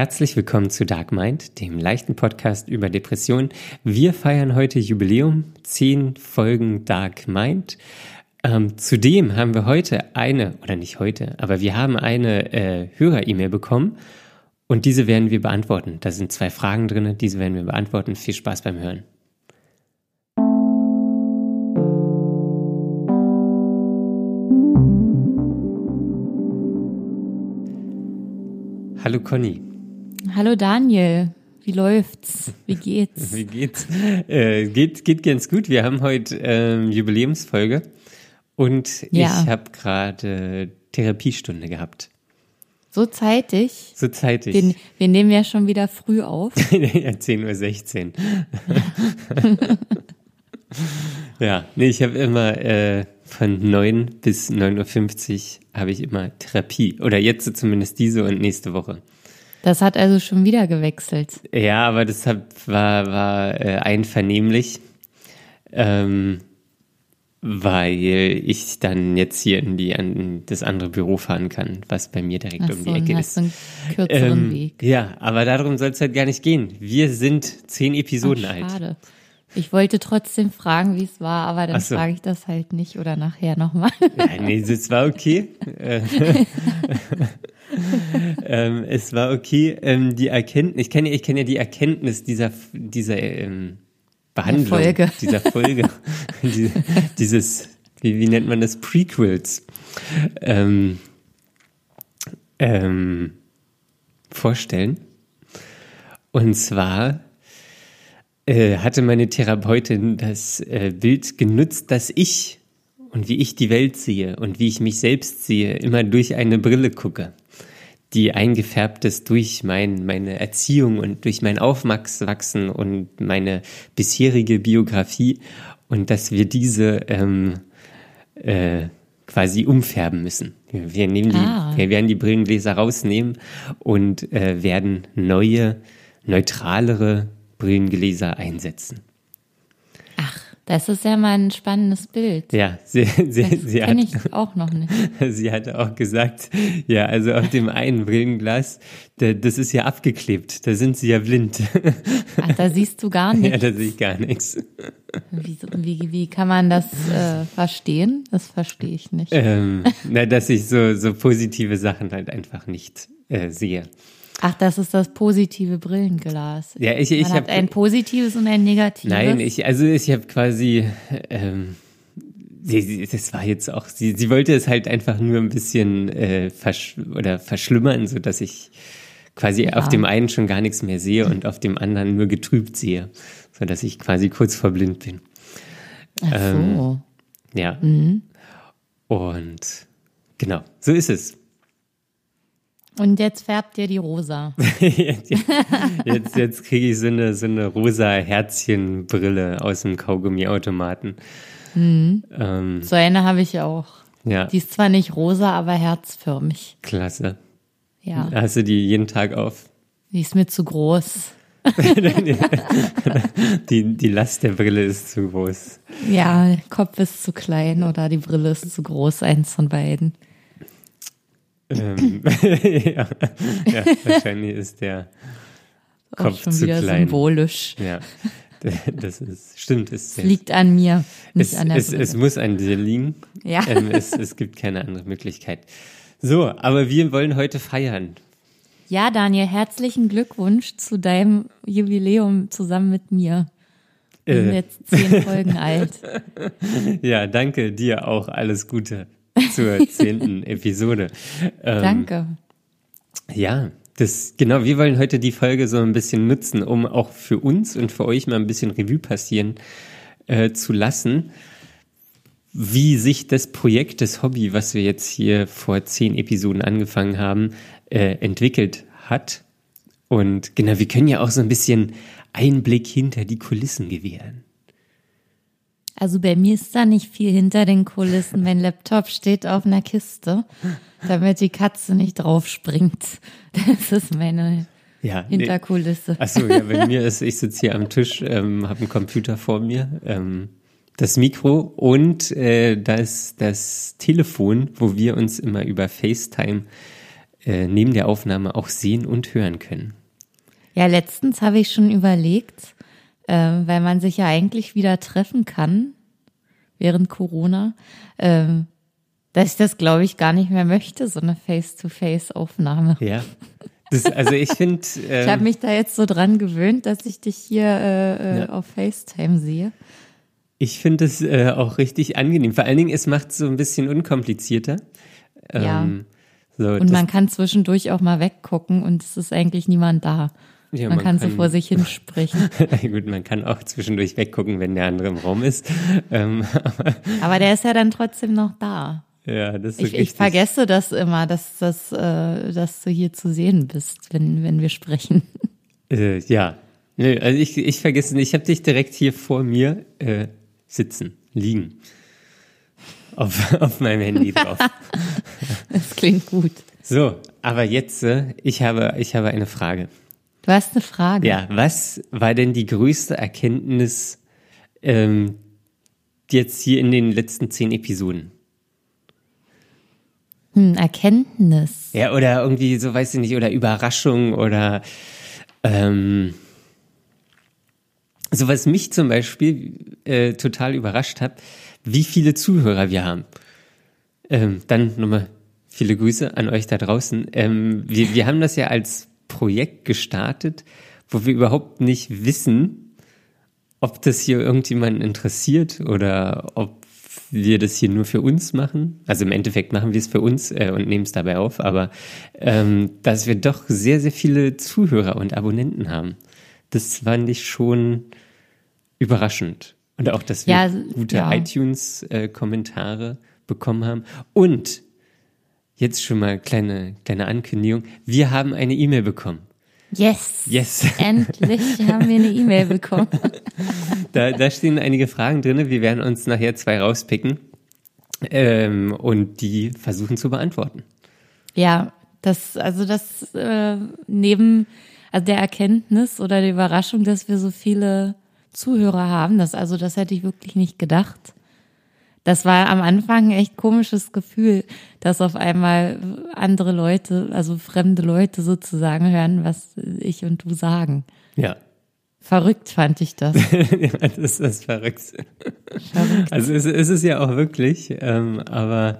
Herzlich willkommen zu Dark Mind, dem leichten Podcast über Depressionen. Wir feiern heute Jubiläum, zehn Folgen Dark Mind. Ähm, zudem haben wir heute eine, oder nicht heute, aber wir haben eine äh, Hörer-E-Mail bekommen und diese werden wir beantworten. Da sind zwei Fragen drin, diese werden wir beantworten. Viel Spaß beim Hören. Hallo Conny. Hallo Daniel, wie läuft's? Wie geht's? Wie geht's? Äh, geht, geht ganz gut. Wir haben heute ähm, Jubiläumsfolge und ja. ich habe gerade Therapiestunde gehabt. So zeitig? So zeitig. Wir, wir nehmen ja schon wieder früh auf. ja, 10.16 Uhr. ja, nee, ich habe immer äh, von 9 bis 9.50 Uhr habe ich immer Therapie. Oder jetzt zumindest diese und nächste Woche. Das hat also schon wieder gewechselt. Ja, aber das war, war äh, einvernehmlich, ähm, weil ich dann jetzt hier in die an das andere Büro fahren kann, was bei mir direkt Ach um die Ecke ist. Einen kürzeren ähm, Weg. Ja, aber darum soll es halt gar nicht gehen. Wir sind zehn Episoden Ach, schade. alt. Ich wollte trotzdem fragen, wie es war, aber dann so. frage ich das halt nicht oder nachher nochmal. Ja, nee, das war okay. ähm, es war okay. Ähm, die Erkenntnis, ich kenne ich kenn ja die Erkenntnis dieser, dieser ähm, Behandlung, Folge. dieser Folge, die, dieses, wie, wie nennt man das, Prequels, ähm, ähm, vorstellen. Und zwar äh, hatte meine Therapeutin das äh, Bild genutzt, dass ich und wie ich die Welt sehe und wie ich mich selbst sehe, immer durch eine Brille gucke die eingefärbt ist durch mein, meine Erziehung und durch mein Aufwachsen und meine bisherige Biografie und dass wir diese ähm, äh, quasi umfärben müssen. Wir, nehmen die, ah. wir werden die Brillengläser rausnehmen und äh, werden neue, neutralere Brillengläser einsetzen. Das ist ja mal ein spannendes Bild. Ja, sie, sie, das sie kenne ich auch noch nicht. Sie hatte auch gesagt, ja, also auf dem einen Brillenglas, da, das ist ja abgeklebt, da sind sie ja blind. Ach, da siehst du gar nichts. Ja, da sehe ich gar nichts. Wie, wie, wie kann man das äh, verstehen? Das verstehe ich nicht. Ähm, na, dass ich so, so positive Sachen halt einfach nicht äh, sehe. Ach, das ist das positive Brillenglas. Ja, ich, ich habe ein positives und ein negatives. Nein, ich also ich habe quasi ähm, sie, sie, das war jetzt auch sie sie wollte es halt einfach nur ein bisschen äh, versch oder verschlimmern, so dass ich quasi ja. auf dem einen schon gar nichts mehr sehe und auf dem anderen nur getrübt sehe, so dass ich quasi kurz vor blind bin. Ach so. Ähm, ja. Mhm. Und genau, so ist es. Und jetzt färbt ihr die rosa. jetzt jetzt, jetzt kriege ich so eine, so eine rosa Herzchenbrille aus dem Kaugummiautomaten. Mhm. Ähm, so eine habe ich auch. Ja. Die ist zwar nicht rosa, aber herzförmig. Klasse. Ja. Hast du die jeden Tag auf? Die ist mir zu groß. die, die Last der Brille ist zu groß. Ja, Kopf ist zu klein oder die Brille ist zu groß, eins von beiden. Ähm, ja, ja, wahrscheinlich ist der Kopf schon zu wieder klein. symbolisch. Ja, das ist, stimmt. Es liegt an mir, nicht es, an der es, es muss an dir liegen. Ja. Ähm, es, es gibt keine andere Möglichkeit. So, aber wir wollen heute feiern. Ja, Daniel, herzlichen Glückwunsch zu deinem Jubiläum zusammen mit mir. Wir sind äh. jetzt zehn Folgen alt. Ja, danke dir auch. Alles Gute zur zehnten Episode. Ähm, Danke. Ja, das, genau, wir wollen heute die Folge so ein bisschen nutzen, um auch für uns und für euch mal ein bisschen Revue passieren äh, zu lassen, wie sich das Projekt, das Hobby, was wir jetzt hier vor zehn Episoden angefangen haben, äh, entwickelt hat. Und genau, wir können ja auch so ein bisschen Einblick hinter die Kulissen gewähren. Also bei mir ist da nicht viel hinter den Kulissen. Mein Laptop steht auf einer Kiste, damit die Katze nicht drauf springt. Das ist meine ja, Hinterkulisse. Nee. Achso, ja, bei mir ist, ich sitze hier am Tisch, ähm, habe einen Computer vor mir, ähm, das Mikro und äh, das, das Telefon, wo wir uns immer über FaceTime äh, neben der Aufnahme auch sehen und hören können. Ja, letztens habe ich schon überlegt, äh, weil man sich ja eigentlich wieder treffen kann während Corona, äh, dass ich das, glaube ich, gar nicht mehr möchte, so eine Face-to-Face-Aufnahme. Ja. Das, also ich finde. Ähm, ich habe mich da jetzt so dran gewöhnt, dass ich dich hier äh, äh, ja. auf FaceTime sehe. Ich finde es äh, auch richtig angenehm. Vor allen Dingen, es macht es so ein bisschen unkomplizierter. Ja. Ähm, so, und man kann zwischendurch auch mal weggucken und es ist eigentlich niemand da. Ja, man, man kann, kann so vor sich hinsprechen. Gut, man kann auch zwischendurch weggucken, wenn der andere im Raum ist. Ähm, aber der ist ja dann trotzdem noch da. Ja, das ist ich, ich vergesse das immer, dass, dass, äh, dass du hier zu sehen bist, wenn, wenn wir sprechen. Äh, ja, also ich, ich vergesse nicht. Ich habe dich direkt hier vor mir äh, sitzen, liegen. Auf, auf meinem Handy drauf. das klingt gut. So, aber jetzt, äh, ich habe, ich habe eine Frage. Du hast eine Frage. Ja, was war denn die größte Erkenntnis ähm, jetzt hier in den letzten zehn Episoden? Hm, Erkenntnis. Ja, oder irgendwie, so weiß ich nicht, oder Überraschung oder ähm, so was mich zum Beispiel äh, total überrascht hat, wie viele Zuhörer wir haben. Ähm, dann nochmal viele Grüße an euch da draußen. Ähm, wir, wir haben das ja als Projekt gestartet, wo wir überhaupt nicht wissen, ob das hier irgendjemanden interessiert oder ob wir das hier nur für uns machen. Also im Endeffekt machen wir es für uns äh, und nehmen es dabei auf, aber ähm, dass wir doch sehr, sehr viele Zuhörer und Abonnenten haben. Das fand ich schon überraschend. Und auch, dass wir ja, gute ja. iTunes-Kommentare äh, bekommen haben. Und jetzt schon mal kleine, kleine Ankündigung. Wir haben eine E-Mail bekommen. Yes. Yes. Endlich haben wir eine E-Mail bekommen. da, da stehen einige Fragen drin. Wir werden uns nachher zwei rauspicken ähm, und die versuchen zu beantworten. Ja, das, also das äh, neben also der Erkenntnis oder der Überraschung, dass wir so viele Zuhörer haben, das also das hätte ich wirklich nicht gedacht. Das war am Anfang ein echt komisches Gefühl, dass auf einmal andere Leute, also fremde Leute sozusagen hören, was ich und du sagen. Ja. Verrückt fand ich das. das ist verrückt. verrückt. Also es, es ist ja auch wirklich, ähm, aber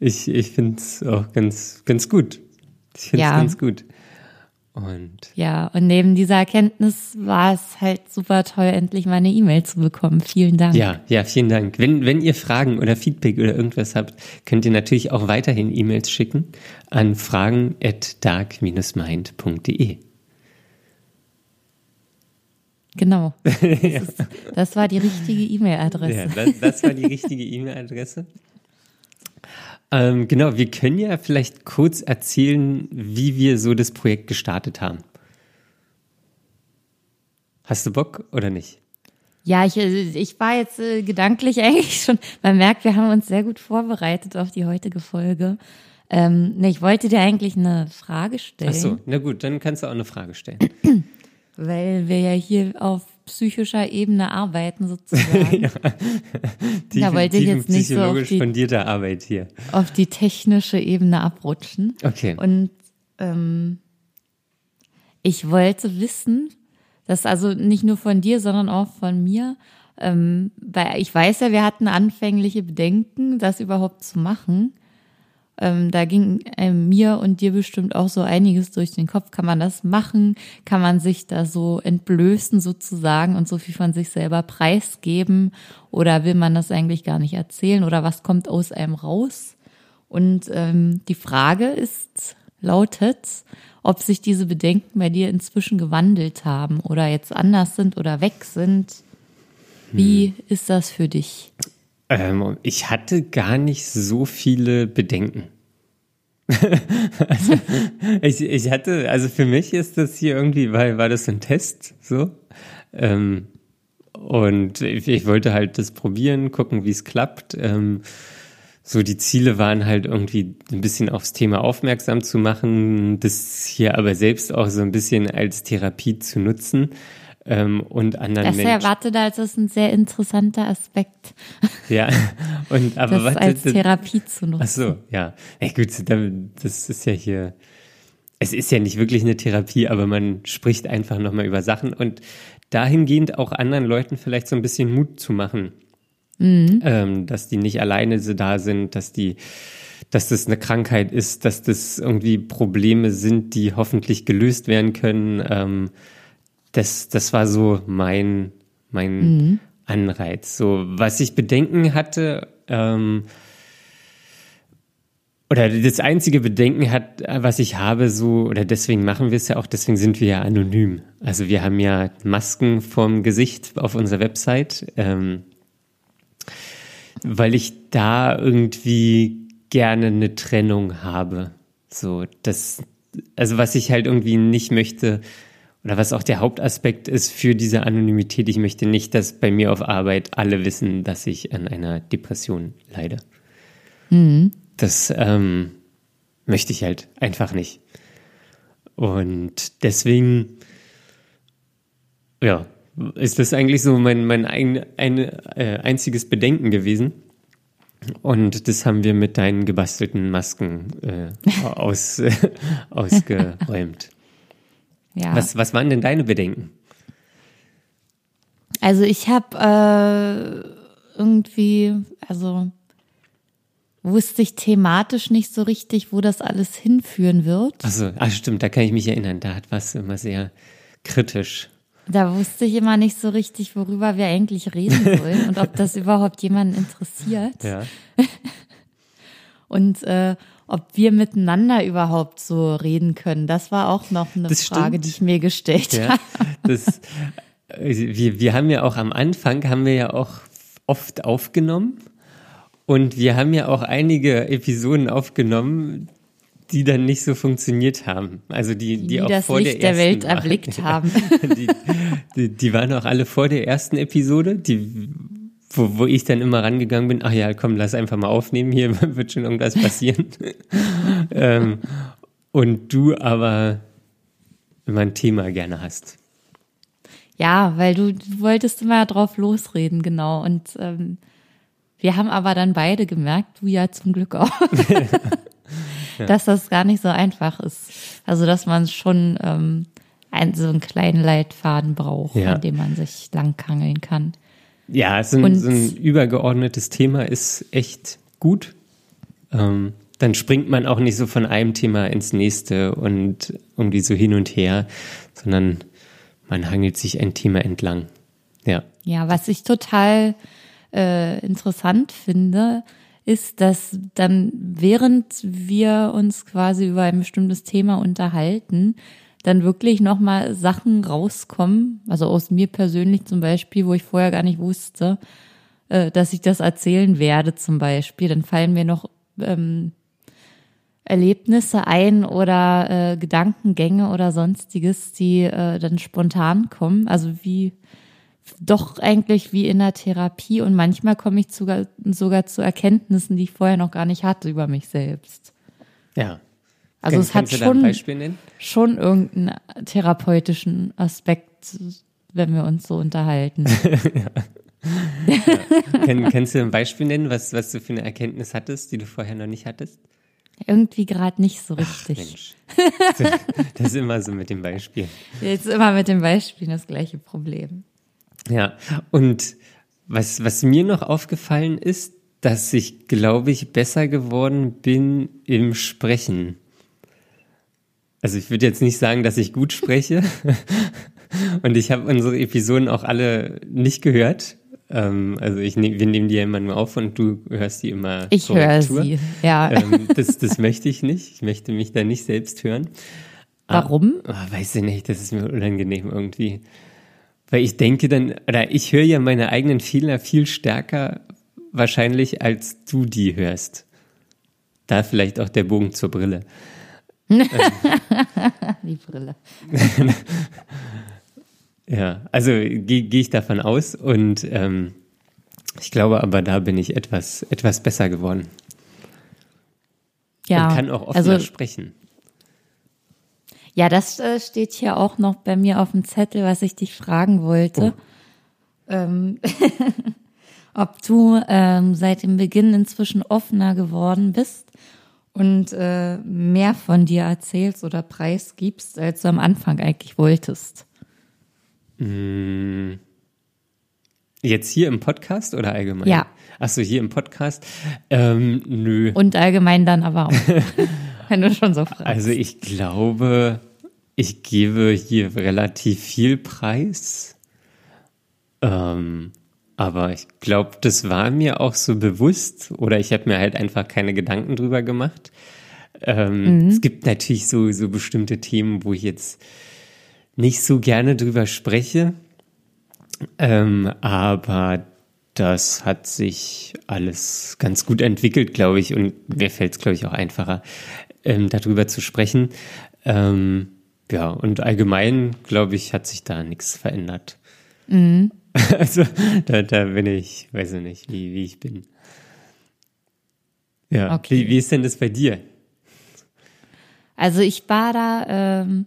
ich, ich finde es auch ganz, ganz gut. Ich finde es ja. ganz gut. Und ja, und neben dieser Erkenntnis war es halt super toll, endlich mal eine E-Mail zu bekommen. Vielen Dank. Ja, ja, vielen Dank. Wenn, wenn ihr Fragen oder Feedback oder irgendwas habt, könnt ihr natürlich auch weiterhin E-Mails schicken an fragen at dark-mind.de. Genau. Das, ist, das, war die richtige E-Mail-Adresse. Ja, das, das war die richtige E-Mail-Adresse. Ähm, genau, wir können ja vielleicht kurz erzählen, wie wir so das Projekt gestartet haben. Hast du Bock oder nicht? Ja, ich, ich war jetzt äh, gedanklich eigentlich schon, man merkt, wir haben uns sehr gut vorbereitet auf die heutige Folge. Ähm, ne, ich wollte dir eigentlich eine Frage stellen. Ach so, na gut, dann kannst du auch eine Frage stellen. Weil wir ja hier auf psychischer Ebene arbeiten sozusagen. ja. Tief, da wollte ich jetzt nicht so auf die, fundierte Arbeit hier. auf die technische Ebene abrutschen. Okay. Und ähm, ich wollte wissen, dass also nicht nur von dir, sondern auch von mir, ähm, weil ich weiß ja, wir hatten anfängliche Bedenken, das überhaupt zu machen. Ähm, da ging ähm, mir und dir bestimmt auch so einiges durch den Kopf. Kann man das machen? Kann man sich da so entblößen sozusagen und so viel von sich selber preisgeben? Oder will man das eigentlich gar nicht erzählen? Oder was kommt aus einem raus? Und ähm, die Frage ist, lautet, ob sich diese Bedenken bei dir inzwischen gewandelt haben oder jetzt anders sind oder weg sind. Wie hm. ist das für dich? Ähm, ich hatte gar nicht so viele Bedenken. also, ich, ich hatte, also für mich ist das hier irgendwie, weil war das ein Test, so. Ähm, und ich, ich, wollte halt das probieren, gucken, wie es klappt. Ähm, so die Ziele waren halt irgendwie ein bisschen aufs Thema aufmerksam zu machen, das hier aber selbst auch so ein bisschen als Therapie zu nutzen. Ähm, und anderen das Menschen. Das erwartet als ist ein sehr interessanter Aspekt. Ja, und aber das warte, als Therapie zu nutzen. Ach so, ja. Ey, gut, das ist ja hier. Es ist ja nicht wirklich eine Therapie, aber man spricht einfach nochmal über Sachen und dahingehend auch anderen Leuten vielleicht so ein bisschen Mut zu machen, mhm. ähm, dass die nicht alleine da sind, dass die dass das eine Krankheit ist, dass das irgendwie Probleme sind, die hoffentlich gelöst werden können. Ähm, das, das war so mein, mein mhm. Anreiz. So, was ich Bedenken hatte, ähm, oder das einzige Bedenken hat, was ich habe, so, oder deswegen machen wir es ja auch, deswegen sind wir ja anonym. Also wir haben ja Masken vorm Gesicht auf unserer Website, ähm, weil ich da irgendwie gerne eine Trennung habe. So, das, also was ich halt irgendwie nicht möchte, oder was auch der Hauptaspekt ist für diese Anonymität, ich möchte nicht, dass bei mir auf Arbeit alle wissen, dass ich an einer Depression leide. Mhm. Das ähm, möchte ich halt einfach nicht. Und deswegen, ja, ist das eigentlich so mein, mein ein, ein, äh, einziges Bedenken gewesen. Und das haben wir mit deinen gebastelten Masken äh, aus, äh, ausgeräumt. Ja. Was, was waren denn deine Bedenken? Also ich habe äh, irgendwie, also wusste ich thematisch nicht so richtig, wo das alles hinführen wird. Also, ach stimmt, da kann ich mich erinnern. Da war es immer sehr kritisch. Da wusste ich immer nicht so richtig, worüber wir eigentlich reden sollen und ob das überhaupt jemanden interessiert. Ja. Und äh, ob wir miteinander überhaupt so reden können, das war auch noch eine das Frage, stimmt. die ich mir gestellt ja, habe. Das, äh, wir, wir haben ja auch am Anfang, haben wir ja auch oft aufgenommen und wir haben ja auch einige Episoden aufgenommen, die dann nicht so funktioniert haben. Also die, die, die auch das vor Licht der, der Welt waren. erblickt haben. die, die, die waren auch alle vor der ersten Episode, die, wo, wo ich dann immer rangegangen bin, ach ja, komm, lass einfach mal aufnehmen, hier wird schon irgendwas passieren. ähm, und du aber immer ein Thema gerne hast. Ja, weil du, du wolltest immer drauf losreden, genau. Und ähm, wir haben aber dann beide gemerkt, du ja zum Glück auch, ja. dass das gar nicht so einfach ist. Also, dass man schon ähm, einen, so einen kleinen Leitfaden braucht, ja. an dem man sich langkangeln kann. Ja, so ein, so ein übergeordnetes Thema ist echt gut. Ähm, dann springt man auch nicht so von einem Thema ins nächste und irgendwie so hin und her, sondern man hangelt sich ein Thema entlang. Ja. Ja, was ich total äh, interessant finde, ist, dass dann während wir uns quasi über ein bestimmtes Thema unterhalten, dann wirklich nochmal Sachen rauskommen, also aus mir persönlich zum Beispiel, wo ich vorher gar nicht wusste, äh, dass ich das erzählen werde zum Beispiel. Dann fallen mir noch ähm, Erlebnisse ein oder äh, Gedankengänge oder sonstiges, die äh, dann spontan kommen. Also wie doch eigentlich wie in der Therapie und manchmal komme ich sogar, sogar zu Erkenntnissen, die ich vorher noch gar nicht hatte über mich selbst. Ja. Also Kann, es hat schon, schon irgendeinen therapeutischen Aspekt, wenn wir uns so unterhalten. ja. Ja. Kann, kannst du ein Beispiel nennen, was, was du für eine Erkenntnis hattest, die du vorher noch nicht hattest? Irgendwie gerade nicht so richtig. Ach, Mensch. Das ist immer so mit dem Beispiel. Jetzt immer mit dem Beispiel das gleiche Problem. Ja, und was, was mir noch aufgefallen ist, dass ich, glaube ich, besser geworden bin im Sprechen. Also ich würde jetzt nicht sagen, dass ich gut spreche. und ich habe unsere Episoden auch alle nicht gehört. Ähm, also ich nehm, wir nehmen die ja immer nur auf und du hörst die immer. Ich höre sie, ja. Ähm, das, das möchte ich nicht. Ich möchte mich da nicht selbst hören. Warum? Ah, weiß ich nicht, das ist mir unangenehm irgendwie. Weil ich denke dann, oder ich höre ja meine eigenen Fehler viel stärker wahrscheinlich, als du die hörst. Da vielleicht auch der Bogen zur Brille. die Brille. ja, also gehe geh ich davon aus und ähm, ich glaube aber, da bin ich etwas, etwas besser geworden. Ja. Und kann auch offener also, sprechen. Ja, das äh, steht hier auch noch bei mir auf dem Zettel, was ich dich fragen wollte. Oh. Ähm, ob du ähm, seit dem Beginn inzwischen offener geworden bist und äh, mehr von dir erzählst oder preisgibst, als du am Anfang eigentlich wolltest. Mm. Jetzt hier im Podcast oder allgemein? Ja. Achso, hier im Podcast? Ähm, nö. Und allgemein dann aber auch. wenn du schon so fragst. Also ich glaube, ich gebe hier relativ viel Preis. Ähm, aber ich glaube, das war mir auch so bewusst oder ich habe mir halt einfach keine Gedanken drüber gemacht. Ähm, mhm. Es gibt natürlich so, so bestimmte Themen, wo ich jetzt nicht so gerne drüber spreche. Ähm, aber das hat sich alles ganz gut entwickelt, glaube ich. Und mir fällt es, glaube ich, auch einfacher, ähm, darüber zu sprechen. Ähm, ja, und allgemein, glaube ich, hat sich da nichts verändert. Mhm. Also da, da bin ich, weiß ich nicht, wie, wie ich bin. Ja, okay. wie, wie ist denn das bei dir? Also ich war da ähm,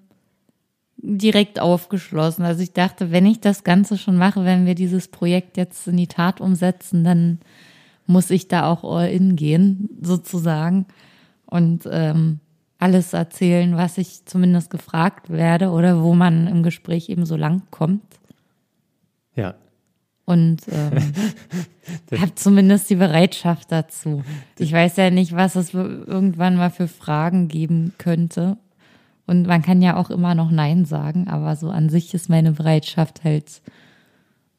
direkt aufgeschlossen. Also ich dachte, wenn ich das Ganze schon mache, wenn wir dieses Projekt jetzt in die Tat umsetzen, dann muss ich da auch all in gehen, sozusagen. Und ähm, alles erzählen, was ich zumindest gefragt werde oder wo man im Gespräch eben so lang kommt. Ja. Und ähm, habe zumindest die Bereitschaft dazu. Ich weiß ja nicht, was es irgendwann mal für Fragen geben könnte. Und man kann ja auch immer noch Nein sagen, aber so an sich ist meine Bereitschaft halt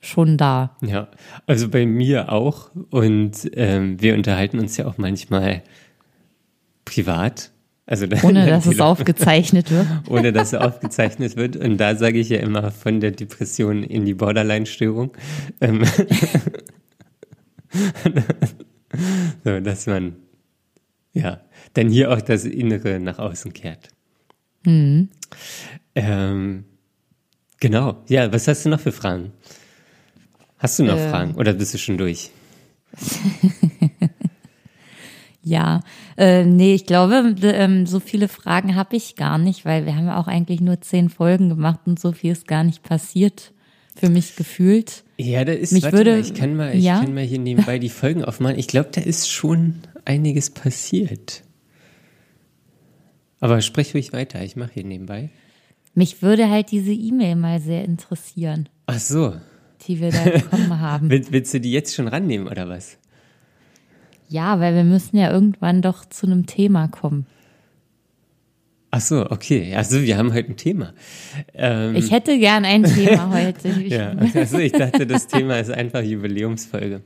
schon da. Ja, also bei mir auch. Und ähm, wir unterhalten uns ja auch manchmal privat also ohne dass es aufgezeichnet wird. ohne dass es aufgezeichnet wird. Und da sage ich ja immer von der Depression in die Borderline-Störung. Ähm, so, dass man ja dann hier auch das Innere nach außen kehrt. Mhm. Ähm, genau. Ja, was hast du noch für Fragen? Hast du noch äh, Fragen oder bist du schon durch? Ja, äh, nee, ich glaube, ähm, so viele Fragen habe ich gar nicht, weil wir haben ja auch eigentlich nur zehn Folgen gemacht und so viel ist gar nicht passiert für mich gefühlt. Ja, da ist, mich würde, mal, ich kann mal, ich ja? kann mal hier nebenbei die Folgen aufmalen. Ich glaube, da ist schon einiges passiert. Aber sprich ruhig weiter, ich mache hier nebenbei. Mich würde halt diese E-Mail mal sehr interessieren. Ach so. Die wir da bekommen haben. Willst du die jetzt schon rannehmen oder was? Ja, weil wir müssen ja irgendwann doch zu einem Thema kommen. Ach so, okay. Also wir haben heute ein Thema. Ähm, ich hätte gern ein Thema heute. ja, also ich dachte, das Thema ist einfach Jubiläumsfolge.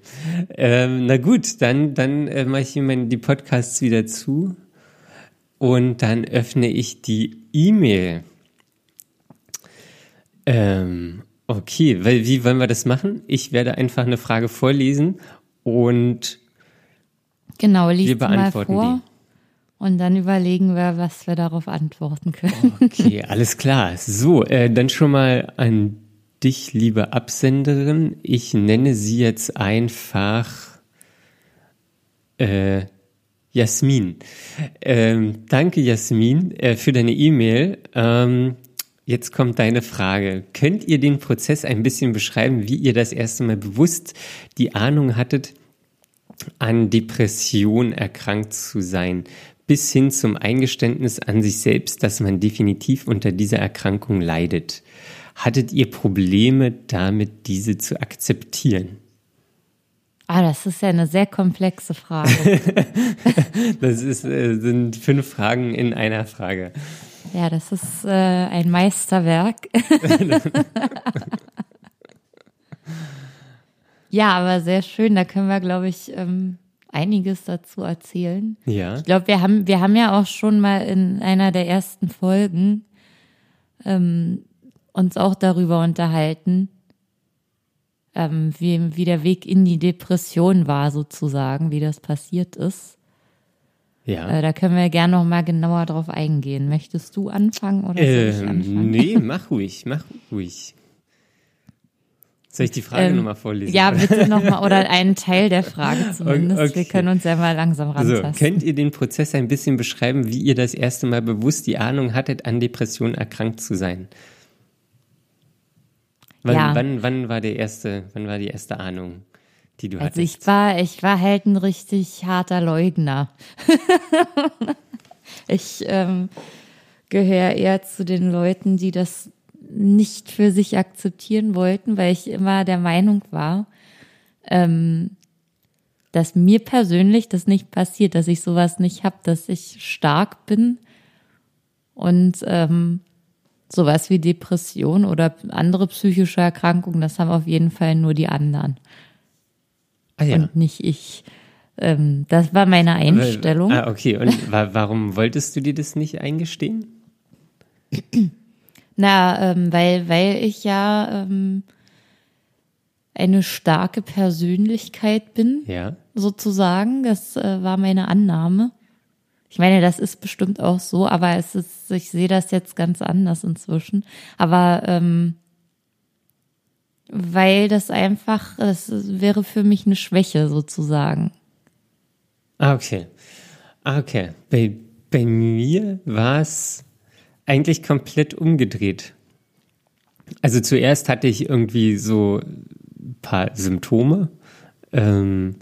Ähm, na gut, dann, dann äh, mache ich meine, die Podcasts wieder zu und dann öffne ich die E-Mail. Ähm, okay, weil wie wollen wir das machen? Ich werde einfach eine Frage vorlesen und Genau, liest wir mal vor. Die. Und dann überlegen wir, was wir darauf antworten können. Okay, alles klar. So, äh, dann schon mal an dich, liebe Absenderin. Ich nenne sie jetzt einfach äh, Jasmin. Ähm, danke, Jasmin, äh, für deine E-Mail. Ähm, jetzt kommt deine Frage. Könnt ihr den Prozess ein bisschen beschreiben, wie ihr das erste Mal bewusst die Ahnung hattet, an Depression erkrankt zu sein, bis hin zum Eingeständnis an sich selbst, dass man definitiv unter dieser Erkrankung leidet. Hattet ihr Probleme damit, diese zu akzeptieren? Ah, das ist ja eine sehr komplexe Frage. das ist, äh, sind fünf Fragen in einer Frage. Ja, das ist äh, ein Meisterwerk. Ja, aber sehr schön. Da können wir, glaube ich, ähm, einiges dazu erzählen. Ja. Ich glaube, wir haben, wir haben ja auch schon mal in einer der ersten Folgen ähm, uns auch darüber unterhalten, ähm, wie, wie der Weg in die Depression war, sozusagen, wie das passiert ist. Ja. Äh, da können wir gerne noch mal genauer drauf eingehen. Möchtest du anfangen oder soll ich ähm, anfangen? Nee, mach ruhig, mach ruhig. Soll ich die Frage ähm, nochmal vorlesen? Ja, bitte nochmal, oder einen Teil der Frage zumindest. Okay. Wir können uns ja mal langsam rantasten. So, könnt ihr den Prozess ein bisschen beschreiben, wie ihr das erste Mal bewusst die Ahnung hattet, an Depressionen erkrankt zu sein? Wann, ja. wann, wann war der erste, wann war die erste Ahnung, die du also hattest? Ich war, ich war halt ein richtig harter Leugner. ich ähm, gehöre eher zu den Leuten, die das nicht für sich akzeptieren wollten, weil ich immer der Meinung war, ähm, dass mir persönlich das nicht passiert, dass ich sowas nicht habe, dass ich stark bin und ähm, sowas wie Depression oder andere psychische Erkrankungen, das haben auf jeden Fall nur die anderen. Ah, ja. Und nicht ich. Ähm, das war meine Einstellung. Ah, okay. Und warum wolltest du dir das nicht eingestehen? Na, ähm, weil, weil ich ja ähm, eine starke Persönlichkeit bin, ja. sozusagen. Das äh, war meine Annahme. Ich meine, das ist bestimmt auch so, aber es ist, ich sehe das jetzt ganz anders inzwischen. Aber ähm, weil das einfach, das wäre für mich eine Schwäche sozusagen. Ah, okay. Ah, okay. Bei, bei mir war es eigentlich komplett umgedreht. Also zuerst hatte ich irgendwie so ein paar Symptome, ähm,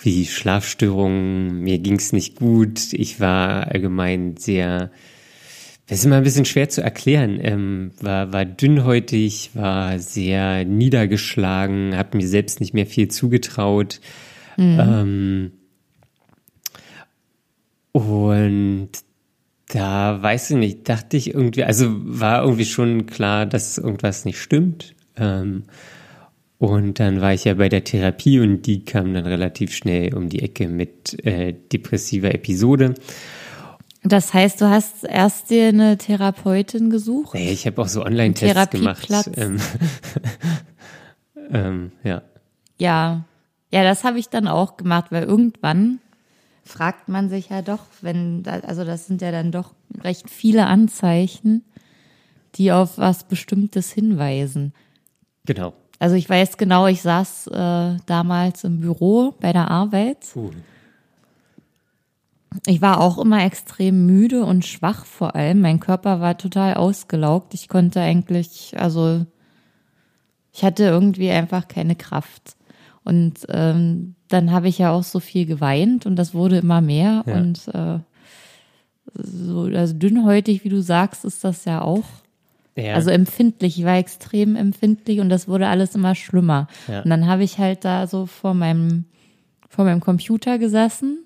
wie Schlafstörungen, mir ging es nicht gut, ich war allgemein sehr, das ist immer ein bisschen schwer zu erklären, ähm, war, war dünnhäutig, war sehr niedergeschlagen, habe mir selbst nicht mehr viel zugetraut. Mhm. Ähm, und da weiß ich nicht, dachte ich irgendwie, also war irgendwie schon klar, dass irgendwas nicht stimmt. Ähm, und dann war ich ja bei der Therapie und die kam dann relativ schnell um die Ecke mit äh, depressiver Episode. Das heißt, du hast erst dir eine Therapeutin gesucht? Nee, ich habe auch so Online-Tests gemacht. Ähm, ähm, ja. Ja, ja, das habe ich dann auch gemacht, weil irgendwann fragt man sich ja doch, wenn, also das sind ja dann doch recht viele Anzeichen, die auf was Bestimmtes hinweisen. Genau. Also ich weiß genau, ich saß äh, damals im Büro bei der Arbeit. Cool. Ich war auch immer extrem müde und schwach vor allem. Mein Körper war total ausgelaugt. Ich konnte eigentlich, also ich hatte irgendwie einfach keine Kraft. Und ähm, dann habe ich ja auch so viel geweint und das wurde immer mehr. Ja. Und äh, so also dünnhäutig, wie du sagst, ist das ja auch. Ja. Also empfindlich. Ich war extrem empfindlich und das wurde alles immer schlimmer. Ja. Und dann habe ich halt da so vor meinem, vor meinem Computer gesessen.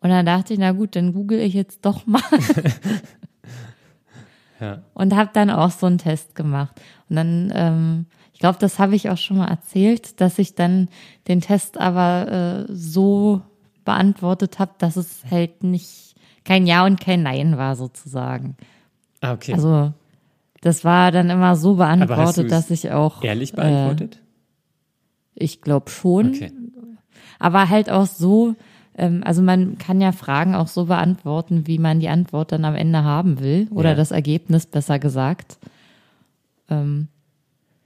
Und dann dachte ich, na gut, dann google ich jetzt doch mal. ja. Und habe dann auch so einen Test gemacht. Und dann ähm, ich glaube, das habe ich auch schon mal erzählt, dass ich dann den Test aber äh, so beantwortet habe, dass es halt nicht kein Ja und kein Nein war sozusagen. Ah, okay. Also das war dann immer so beantwortet, dass ich auch ehrlich beantwortet. Äh, ich glaube schon. Okay. Aber halt auch so, ähm, also man kann ja Fragen auch so beantworten, wie man die Antwort dann am Ende haben will oder ja. das Ergebnis besser gesagt. Ähm,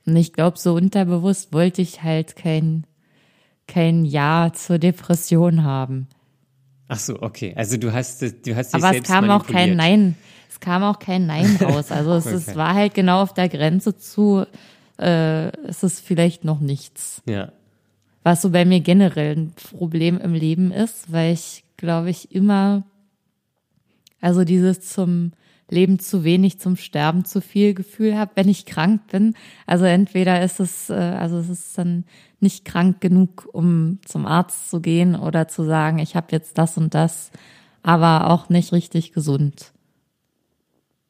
und ich glaube, so unterbewusst wollte ich halt kein, kein Ja zur Depression haben. Ach so, okay. Also du hast, du hast dich Aber es kam auch kein Nein. Es kam auch kein Nein raus. Also es, okay. es war halt genau auf der Grenze zu, äh, es ist vielleicht noch nichts. Ja. Was so bei mir generell ein Problem im Leben ist, weil ich, glaube ich, immer, also dieses zum, Leben zu wenig, zum Sterben zu viel Gefühl habe, wenn ich krank bin. Also entweder ist es, äh, also es ist dann nicht krank genug, um zum Arzt zu gehen oder zu sagen, ich habe jetzt das und das, aber auch nicht richtig gesund.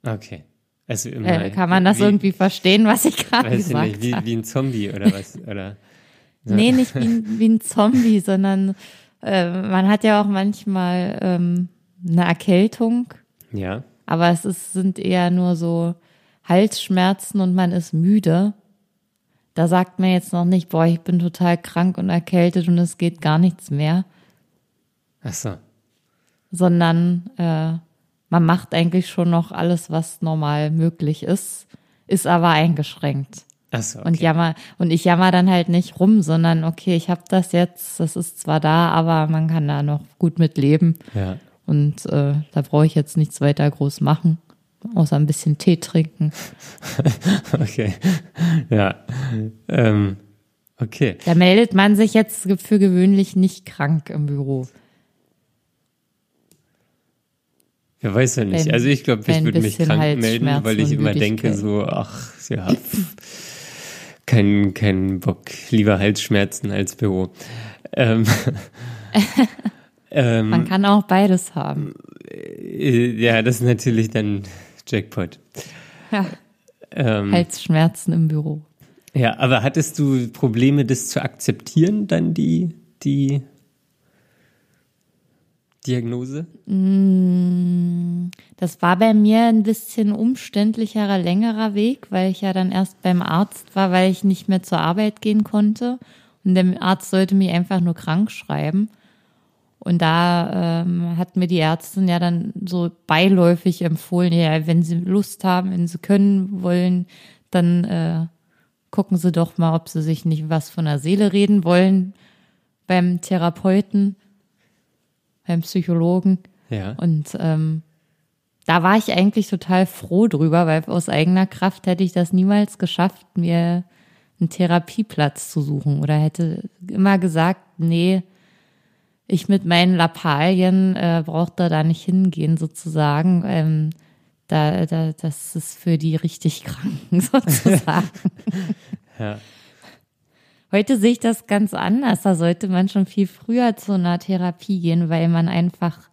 Okay. Also immer, äh, kann man das wie, irgendwie verstehen, was ich gerade gesagt habe? Wie, wie ein Zombie oder was? Oder, ja. Nee, nicht wie, wie ein Zombie, sondern äh, man hat ja auch manchmal ähm, eine Erkältung. Ja aber es ist, sind eher nur so Halsschmerzen und man ist müde. Da sagt man jetzt noch nicht, boah, ich bin total krank und erkältet und es geht gar nichts mehr. Ach so. Sondern äh, man macht eigentlich schon noch alles, was normal möglich ist, ist aber eingeschränkt. Ach so, okay. Und jammer und ich jammer dann halt nicht rum, sondern okay, ich habe das jetzt, das ist zwar da, aber man kann da noch gut mit leben. Ja. Und äh, da brauche ich jetzt nichts weiter groß machen, außer ein bisschen Tee trinken. okay. Ja. Ähm, okay. Da meldet man sich jetzt für gewöhnlich nicht krank im Büro. Ja, weiß ja nicht. Wenn- Also ich glaube, ich würde mich krank melden, weil ich immer denke so, ach, ja, pff, kein, kein Bock, lieber Halsschmerzen als Büro. Ähm, ähm, Man kann auch beides haben. äh, ja, das ist natürlich dann Jackpot. Ja, Ähm, Halsschmerzen im Büro. Ja, aber hattest du Probleme, das zu akzeptieren, dann die, die Diagnose? Das war bei mir ein bisschen umständlicherer, längerer Weg, weil ich ja dann erst beim Arzt war, weil ich nicht mehr zur Arbeit gehen konnte. Und der Arzt sollte mich einfach nur krank schreiben. Und da ähm, hat mir die Ärztin ja dann so beiläufig empfohlen, ja, wenn Sie Lust haben, wenn Sie können wollen, dann äh, gucken Sie doch mal, ob Sie sich nicht was von der Seele reden wollen beim Therapeuten, beim Psychologen. Ja. Und ähm, da war ich eigentlich total froh drüber, weil aus eigener Kraft hätte ich das niemals geschafft, mir einen Therapieplatz zu suchen oder hätte immer gesagt, nee, ich mit meinen Lappalien äh, brauchte da nicht hingehen sozusagen. Ähm, da, da, das ist für die richtig Kranken sozusagen. Ja. Heute sehe ich das ganz anders. Da sollte man schon viel früher zu einer Therapie gehen, weil man einfach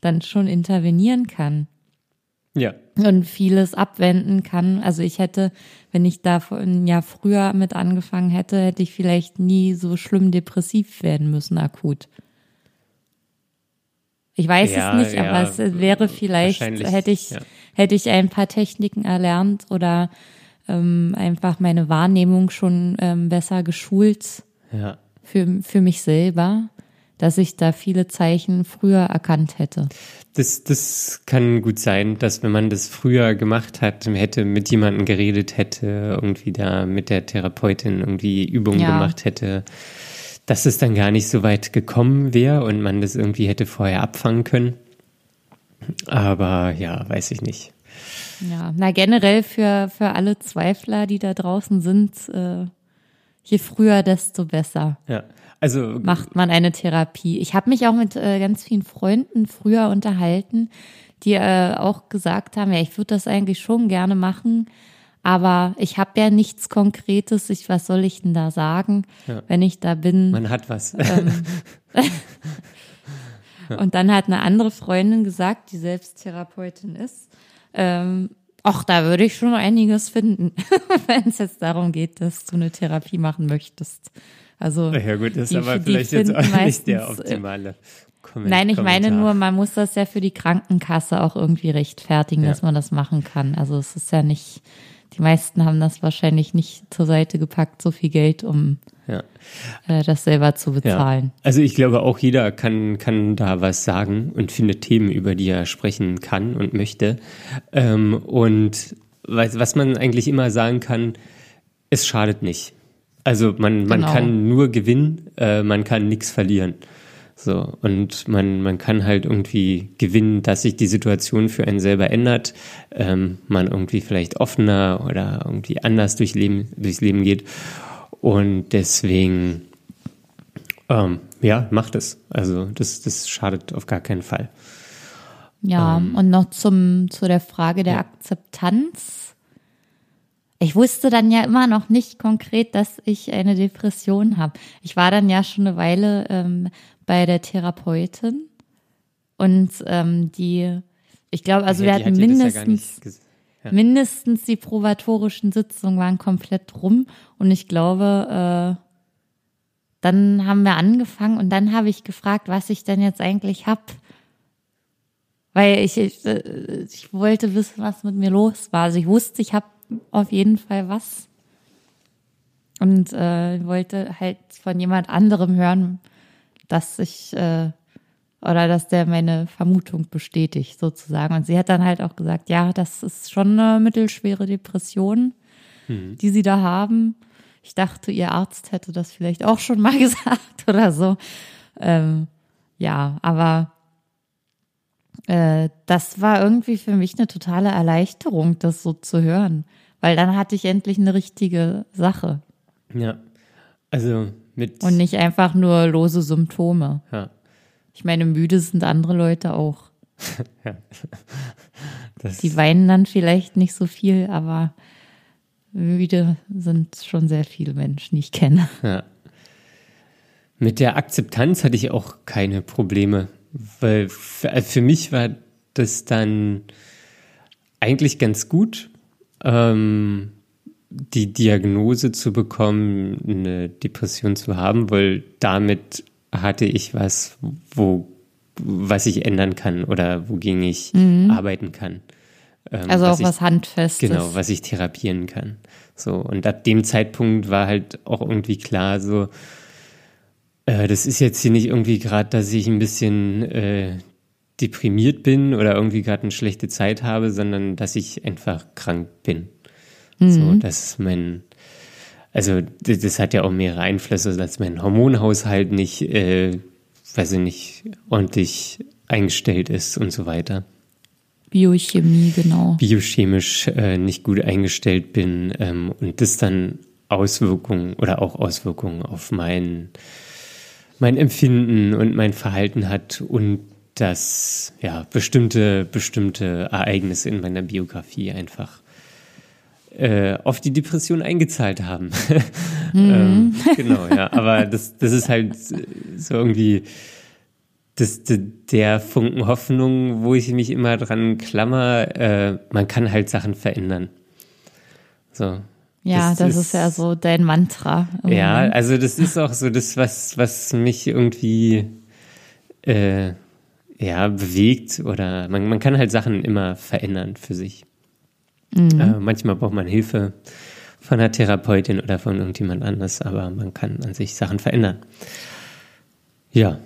dann schon intervenieren kann Ja. und vieles abwenden kann. Also ich hätte, wenn ich da ein Jahr früher mit angefangen hätte, hätte ich vielleicht nie so schlimm depressiv werden müssen, akut. Ich weiß Ja, es nicht, ja, aber es wäre vielleicht, hätte ich, ja. hätte ich ein paar Techniken erlernt oder ähm, einfach meine Wahrnehmung schon ähm, besser geschult Ja. für, für mich selber, dass ich da viele Zeichen früher erkannt hätte. Das, das kann gut sein, dass wenn man das früher gemacht hat, hätte mit jemandem geredet hätte, irgendwie da mit der Therapeutin irgendwie Übungen gemacht hätte, dass es dann gar nicht so weit gekommen wäre und man das irgendwie hätte vorher abfangen können. Aber ja, weiß ich nicht. Ja, na generell für, für alle Zweifler, die da draußen sind, äh, je früher, desto besser Ja. Also macht man eine Therapie. Ich habe mich auch mit äh, ganz vielen Freunden früher unterhalten, die äh, auch gesagt haben, ja, ich würde das eigentlich schon gerne machen, aber ich habe ja nichts Konkretes. Ich, was soll ich denn da sagen, Ja. wenn ich da bin? man hat was. Ähm, Und dann hat eine andere Freundin gesagt, die selbst Therapeutin ist, ähm, ach, da würde ich schon einiges finden, wenn es jetzt darum geht, dass du eine Therapie machen möchtest. Also ja gut, das ist die- aber vielleicht jetzt auch nicht der äh, optimale Kommentar. Nein, ich meine nur, man muss das ja für die Krankenkasse auch irgendwie rechtfertigen, Ja. dass man das machen kann. Also es ist ja nicht, die meisten haben das wahrscheinlich nicht zur Seite gepackt, so viel Geld, um Ja. äh, das selber zu Ja. bezahlen. Also ich glaube auch jeder kann, kann da was sagen und findet Themen, über die er sprechen kann und möchte. Ähm, und was, was man eigentlich immer sagen kann, es schadet nicht. Also man, man Genau. kann nur gewinnen, äh, man kann nichts verlieren. So, und man, man kann halt irgendwie gewinnen, dass sich die Situation für einen selber ändert, ähm, man irgendwie vielleicht offener oder irgendwie anders durch Leben, durchs Leben geht. Und deswegen, ähm, ja, macht es. Also das, das schadet auf gar keinen Fall. Ja, und noch zum, zu der Frage der Ja. Akzeptanz. Ich wusste dann ja immer noch nicht konkret, dass ich eine Depression habe. Ich war dann ja schon eine Weile ähm, bei der Therapeutin und ähm, die, ich glaube, also wir Die hatten hat ja mindestens, ja. mindestens die probatorischen Sitzungen waren komplett rum und ich glaube, äh, dann haben wir angefangen und dann habe ich gefragt, was ich denn jetzt eigentlich hab. Weil ich, ich, äh, ich wollte wissen, was mit mir los war. Also ich wusste, ich habe auf jeden Fall was. Und äh, wollte halt von jemand anderem hören, dass ich äh, oder dass der meine Vermutung bestätigt, sozusagen. Und sie hat dann halt auch gesagt, ja, das ist schon eine mittelschwere Depression. mhm. die sie da haben. Ich dachte, ihr Arzt hätte das vielleicht auch schon mal gesagt oder so. Ähm, ja, aber äh, das war irgendwie für mich eine totale Erleichterung, das so zu hören. Weil dann hatte ich endlich eine richtige Sache. Ja. Also mit. Und nicht einfach nur lose Symptome. Ja. Ich meine, müde sind andere Leute auch. ja. Die weinen dann vielleicht nicht so viel, aber müde sind schon sehr viele Menschen, die ich kenne. Ja. Mit der Akzeptanz hatte ich auch keine Probleme, weil für, für mich war das dann eigentlich ganz gut, ähm, die Diagnose zu bekommen, eine Depression zu haben, weil damit hatte ich was, wo was ich ändern kann oder wogegen ich mhm. arbeiten kann. Ähm, also auch was ich, Handfestes. Genau, was ich therapieren kann. So, und ab dem Zeitpunkt war halt auch irgendwie klar, so, äh, das ist jetzt hier nicht irgendwie gerade, dass ich ein bisschen äh, deprimiert bin oder irgendwie gerade eine schlechte Zeit habe, sondern dass ich einfach krank bin. Mhm. So, das ist mein, also das, das, hat ja auch mehrere Einflüsse, dass mein Hormonhaushalt nicht, äh, weiß ich nicht, ordentlich eingestellt ist und so weiter. Biochemie, genau. Biochemisch äh, nicht gut eingestellt bin ähm, und das dann Auswirkungen oder auch Auswirkungen auf mein, mein Empfinden und mein Verhalten hat und dass ja bestimmte bestimmte Ereignisse in meiner Biografie einfach äh, auf die Depression eingezahlt haben. Mhm. ähm, genau, ja. Aber das, das ist halt so irgendwie das, der Funken Hoffnung, wo ich mich immer dran klammer. Äh, man kann halt Sachen verändern. So. Ja, das, das ist, ist, ja so dein Mantra. Ja, also das ist auch so das, was, was mich irgendwie äh, ja, bewegt oder man, man kann halt Sachen immer verändern für sich. Mhm. Äh, manchmal braucht man Hilfe von einer Therapeutin oder von irgendjemand anders, aber man kann an sich Sachen verändern. Ja.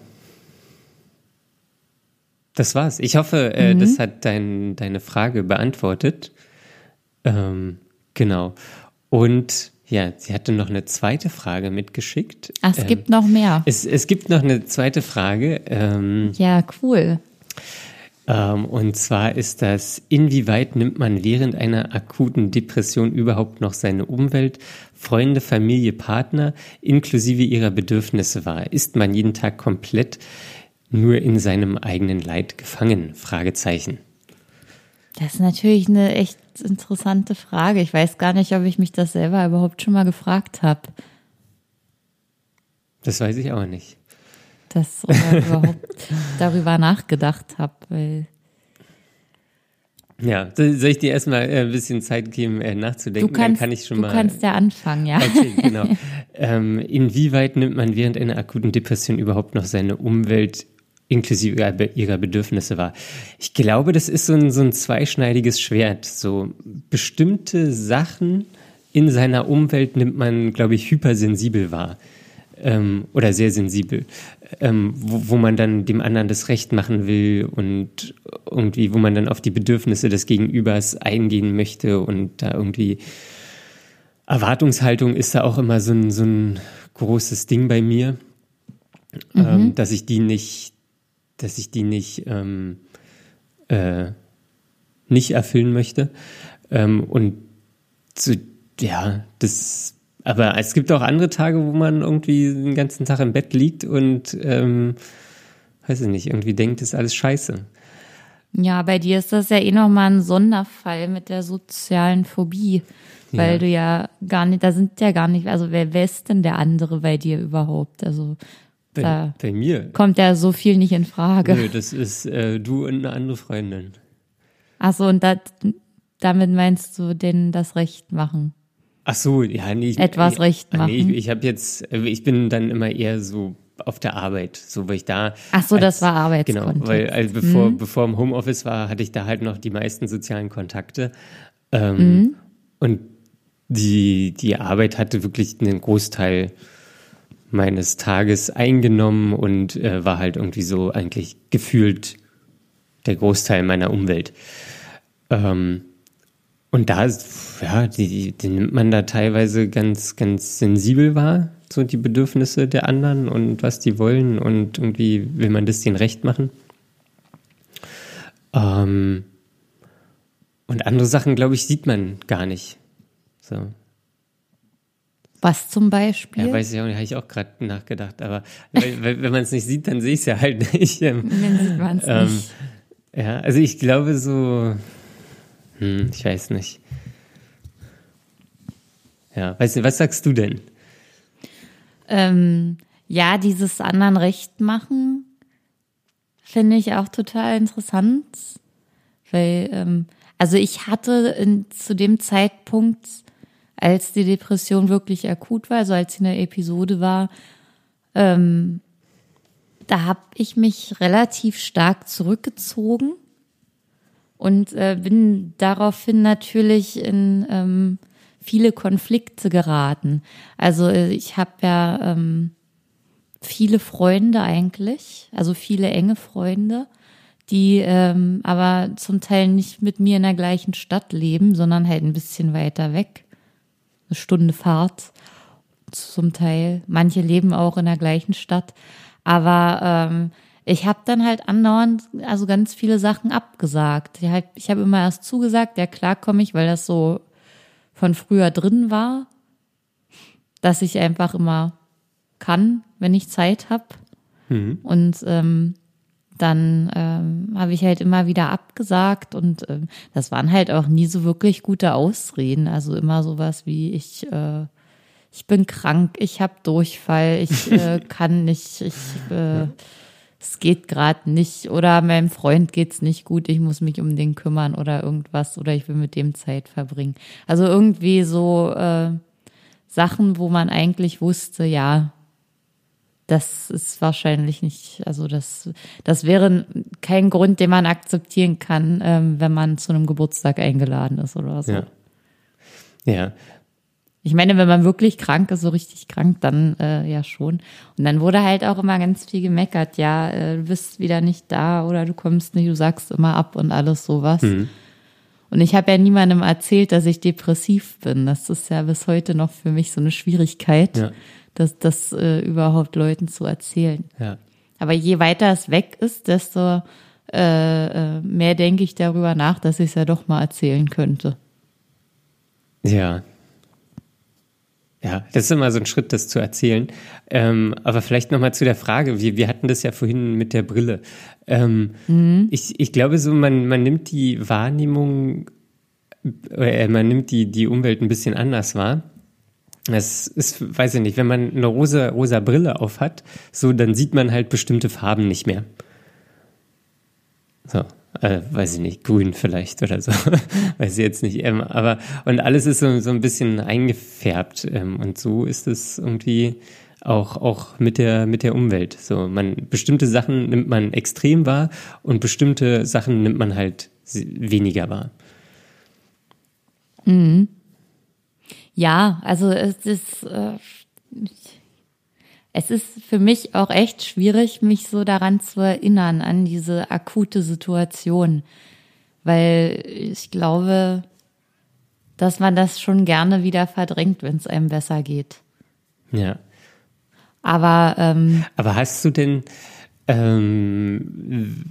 Das war's. Ich hoffe, äh, mhm. das hat dein, deine Frage beantwortet. Ähm, genau. Und ja, sie hatte noch eine zweite Frage mitgeschickt. Ach, es ähm, gibt noch mehr. Es, es gibt noch eine zweite Frage. Ähm, ja, cool. Ähm, und zwar ist das, inwieweit nimmt man während einer akuten Depression überhaupt noch seine Umwelt, Freunde, Familie, Partner inklusive ihrer Bedürfnisse wahr? Ist man jeden Tag komplett nur in seinem eigenen Leid gefangen? Fragezeichen. Das ist natürlich eine echt interessante Frage. Ich weiß gar nicht, ob ich mich das selber überhaupt schon mal gefragt habe. Das weiß ich auch nicht das oder überhaupt darüber nachgedacht habe. Ja, soll ich dir erstmal äh, ein bisschen Zeit geben, äh, nachzudenken? Du kannst, Dann kann ich schon du mal. Du kannst ja anfangen, ja. Okay, genau. ähm, inwieweit nimmt man während einer akuten Depression überhaupt noch seine Umwelt inklusive ihrer Bedürfnisse wahr? Ich glaube, das ist so ein, so ein zweischneidiges Schwert. So bestimmte Sachen in seiner Umwelt nimmt man, glaube ich, hypersensibel wahr ähm, oder sehr sensibel, ähm, wo, wo man dann dem anderen das Recht machen will und irgendwie, wo man dann auf die Bedürfnisse des Gegenübers eingehen möchte und da irgendwie Erwartungshaltung ist da auch immer so ein, so ein großes Ding bei mir, ähm, mhm. ähm, dass ich die nicht, dass ich die nicht, ähm, äh, nicht erfüllen möchte. Ähm, und so, ja, das aber es gibt auch andere Tage, wo man irgendwie den ganzen Tag im Bett liegt und, ähm, weiß ich nicht, irgendwie denkt, ist alles scheiße. Ja, bei dir ist das ja eh nochmal ein Sonderfall mit der sozialen Phobie, weil ja. du ja gar nicht, da sind ja gar nicht, also wer, wer ist denn der andere bei dir überhaupt? Also bei, da bei mir kommt ja so viel nicht in Frage. Nö, das ist äh, du und eine andere Freundin. Ach so, und dat, damit meinst du denen das Recht machen? Ach so, ja, nee. Ich, Etwas recht machen. Nee, ich, ich habe jetzt, ich bin dann immer eher so auf der Arbeit, so weil ich da. Ach so, als, das war Arbeitskontext. Genau, weil also bevor mhm. bevor im Homeoffice war, hatte ich da halt noch die meisten sozialen Kontakte ähm, mhm. und die die Arbeit hatte wirklich einen Großteil meines Tages eingenommen und äh, war halt irgendwie so eigentlich gefühlt der Großteil meiner Umwelt. Ähm, Und da, ja, die, die nimmt man da teilweise ganz, ganz sensibel wahr, so die Bedürfnisse der anderen und was die wollen und irgendwie will man das denen recht machen. Ähm, und andere Sachen, glaube ich, sieht man gar nicht. So. Was zum Beispiel? Ja, weiß ich auch nicht, habe ich auch gerade nachgedacht. Aber weil, wenn man es nicht sieht, dann sehe ich es ja halt nicht. Dann sieht man es ähm, nicht. Ja, also ich glaube so, hm, ich weiß nicht. Ja, weißt du, was sagst du denn? Ähm, ja, dieses anderen Recht machen finde ich auch total interessant, weil ähm, also ich hatte in, zu dem Zeitpunkt, als die Depression wirklich akut war, also als sie in der Episode war, ähm, da habe ich mich relativ stark zurückgezogen und äh, bin daraufhin natürlich in ähm, viele Konflikte geraten. Also äh, ich habe ja ähm, viele Freunde eigentlich, also viele enge Freunde, die ähm, aber zum Teil nicht mit mir in der gleichen Stadt leben, sondern halt ein bisschen weiter weg. Eine Stunde Fahrt zum Teil. Manche leben auch in der gleichen Stadt. Aber ähm, ich habe dann halt andauernd also ganz viele Sachen abgesagt. Ich habe hab immer erst zugesagt, ja klar komme ich, weil das so von früher drin war, dass ich einfach immer kann, wenn ich Zeit habe. Mhm. Und ähm, dann ähm, habe ich halt immer wieder abgesagt und ähm, das waren halt auch nie so wirklich gute Ausreden. Also immer sowas wie ich äh, ich bin krank, ich habe Durchfall, ich äh, kann nicht, ich äh, es geht gerade nicht oder meinem Freund geht's nicht gut, ich muss mich um den kümmern oder irgendwas oder ich will mit dem Zeit verbringen. Also irgendwie so äh, Sachen, wo man eigentlich wusste, ja, das ist wahrscheinlich nicht, also das, das wäre kein Grund, den man akzeptieren kann, ähm, wenn man zu einem Geburtstag eingeladen ist oder so. Ja. Ja, ich meine, wenn man wirklich krank ist, so richtig krank, dann äh, ja schon. Und dann wurde halt auch immer ganz viel gemeckert, ja, äh, du bist wieder nicht da oder du kommst nicht, du sagst immer ab und alles sowas. Mhm. Und ich habe ja niemandem erzählt, dass ich depressiv bin. Das ist ja bis heute noch für mich so eine Schwierigkeit, ja. das, das äh, überhaupt Leuten zu erzählen. Ja. Aber je weiter es weg ist, desto äh, äh mehr denke ich darüber nach, dass ich es ja doch mal erzählen könnte. Ja, ja, das ist immer so ein Schritt, das zu erzählen. Ähm, aber vielleicht nochmal zu der Frage, wir, wir hatten das ja vorhin mit der Brille. Ähm, mhm. ich, ich glaube so, man, man nimmt die Wahrnehmung, äh, man nimmt die, die Umwelt ein bisschen anders wahr. Das ist, weiß ich nicht, wenn man eine rosa, rosa Brille auf hat, so, dann sieht man halt bestimmte Farben nicht mehr. So, äh, weiß ich nicht, grün vielleicht oder so, weiß ich jetzt nicht. Ähm, aber und alles ist so, so ein bisschen eingefärbt ähm, und so ist es irgendwie auch auch mit der mit der Umwelt. So man bestimmte Sachen nimmt man extrem wahr und bestimmte Sachen nimmt man halt weniger wahr. Mhm. Ja, also es ist äh, es ist für mich auch echt schwierig, mich so daran zu erinnern, an diese akute Situation, weil ich glaube, dass man das schon gerne wieder verdrängt, wenn es einem besser geht. Ja. Aber ähm, aber hast du denn ähm,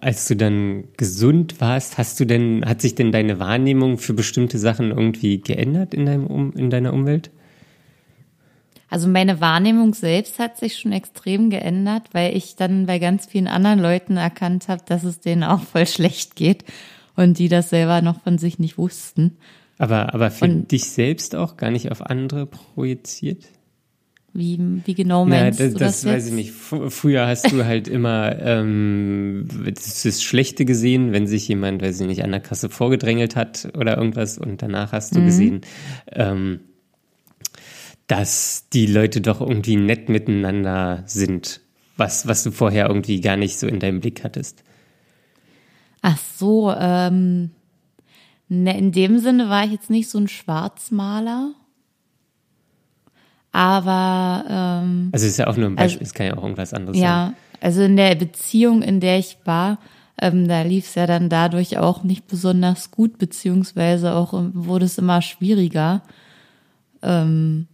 als du dann gesund warst, hast du denn, hat sich denn deine Wahrnehmung für bestimmte Sachen irgendwie geändert in, deinem, in deiner Umwelt? Also meine Wahrnehmung selbst hat sich schon extrem geändert, weil ich dann bei ganz vielen anderen Leuten erkannt habe, dass es denen auch voll schlecht geht und die das selber noch von sich nicht wussten. Aber, aber für und, dich selbst auch gar nicht auf andere projiziert? Wie, wie genau meinst ja, das, du das? Das weiß ich nicht. Früher hast du halt immer ähm, das Schlechte gesehen, wenn sich jemand, weiß ich nicht, an der Kasse vorgedrängelt hat oder irgendwas und danach hast du mhm. gesehen, ähm, dass die Leute doch irgendwie nett miteinander sind, was, was du vorher irgendwie gar nicht so in deinem Blick hattest. Ach so, ähm, ne, in dem Sinne war ich jetzt nicht so ein Schwarzmaler. Aber ähm, also ist ja auch nur ein Beispiel, also, es kann ja auch irgendwas anderes ja, sein. Ja, also in der Beziehung, in der ich war, Ähm, da lief es ja dann dadurch auch nicht besonders gut, beziehungsweise auch wurde es immer schwieriger. Ähm,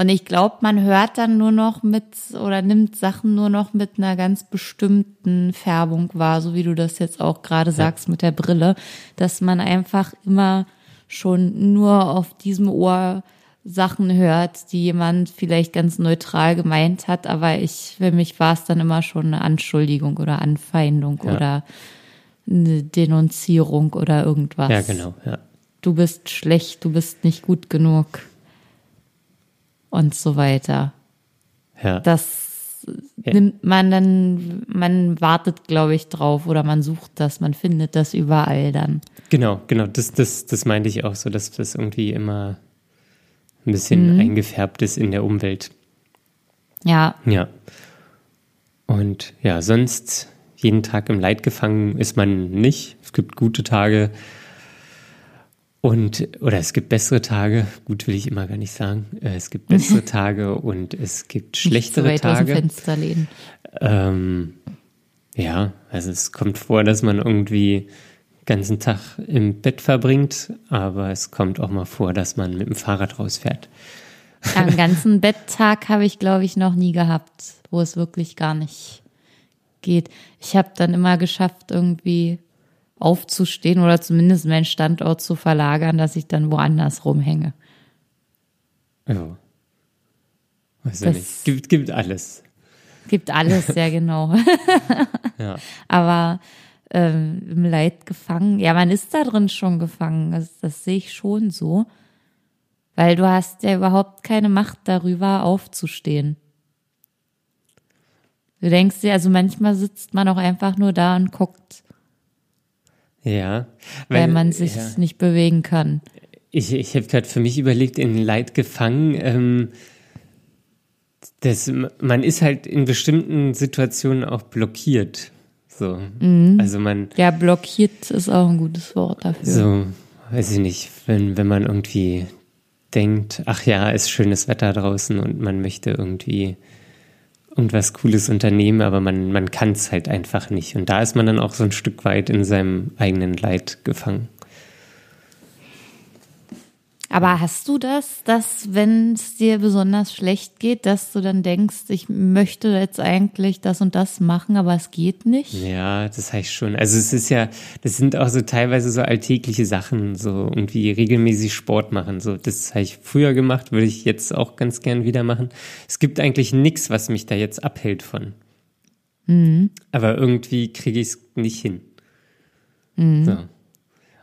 und ich glaube, man hört dann nur noch mit oder nimmt Sachen nur noch mit einer ganz bestimmten Färbung wahr, so wie du das jetzt auch gerade sagst mit der Brille, dass man einfach immer schon nur auf diesem Ohr Sachen hört, die jemand vielleicht ganz neutral gemeint hat, aber ich, für mich war es dann immer schon eine Anschuldigung oder Anfeindung ja. oder eine Denunzierung oder irgendwas. Ja, genau, ja. Du bist schlecht, du bist nicht gut genug und so weiter. Ja. Das ja. nimmt man dann, man wartet, glaube ich, drauf oder man sucht das, man findet das überall dann. Genau, genau, das, das, das meinte ich auch so, dass das irgendwie immer ein bisschen mhm. eingefärbt ist in der Umwelt. Ja. Ja. Und ja, sonst jeden Tag im Leid gefangen ist man nicht. Es gibt gute Tage und oder es gibt bessere Tage. Gut will ich immer gar nicht sagen. Äh, es gibt bessere Tage und es gibt schlechtere nicht so weit Tage. Aus dem Fenster lehnen. Ähm, ja, also es kommt vor, dass man irgendwie ganzen Tag im Bett verbringt, aber es kommt auch mal vor, dass man mit dem Fahrrad rausfährt. Einen ganzen Betttag habe ich, glaube ich, noch nie gehabt, wo es wirklich gar nicht geht. Ich habe dann immer geschafft, irgendwie aufzustehen oder zumindest meinen Standort zu verlagern, dass ich dann woanders rumhänge. Ja. Weiß ja nicht. Gibt, gibt alles. Gibt alles, ja genau. ja. Aber ähm, im Leid gefangen. Ja, man ist da drin schon gefangen. Das, das sehe ich schon so. Weil du hast ja überhaupt keine Macht darüber, aufzustehen. Du denkst dir, also manchmal sitzt man auch einfach nur da und guckt. Ja. Weil, weil man sich ja. nicht bewegen kann. Ich, ich habe gerade für mich überlegt, in Leid gefangen. Ähm, das, man ist halt in bestimmten Situationen auch blockiert. So. Mhm. Also man. Ja, blockiert ist auch ein gutes Wort dafür. So, weiß ich nicht, wenn, wenn man irgendwie denkt, ach ja, ist schönes Wetter draußen und man möchte irgendwie irgendwas Cooles unternehmen, aber man, man kann es halt einfach nicht. Und da ist man dann auch so ein Stück weit in seinem eigenen Leid gefangen. Aber hast du das, dass wenn es dir besonders schlecht geht, dass du dann denkst, ich möchte jetzt eigentlich das und das machen, aber es geht nicht? Ja, das heißt schon. Also es ist ja, das sind auch so teilweise so alltägliche Sachen, so irgendwie regelmäßig Sport machen. So, das habe ich früher gemacht, würde ich jetzt auch ganz gern wieder machen. Es gibt eigentlich nichts, was mich da jetzt abhält von. Mhm. Aber irgendwie kriege ich es nicht hin. Mhm. So.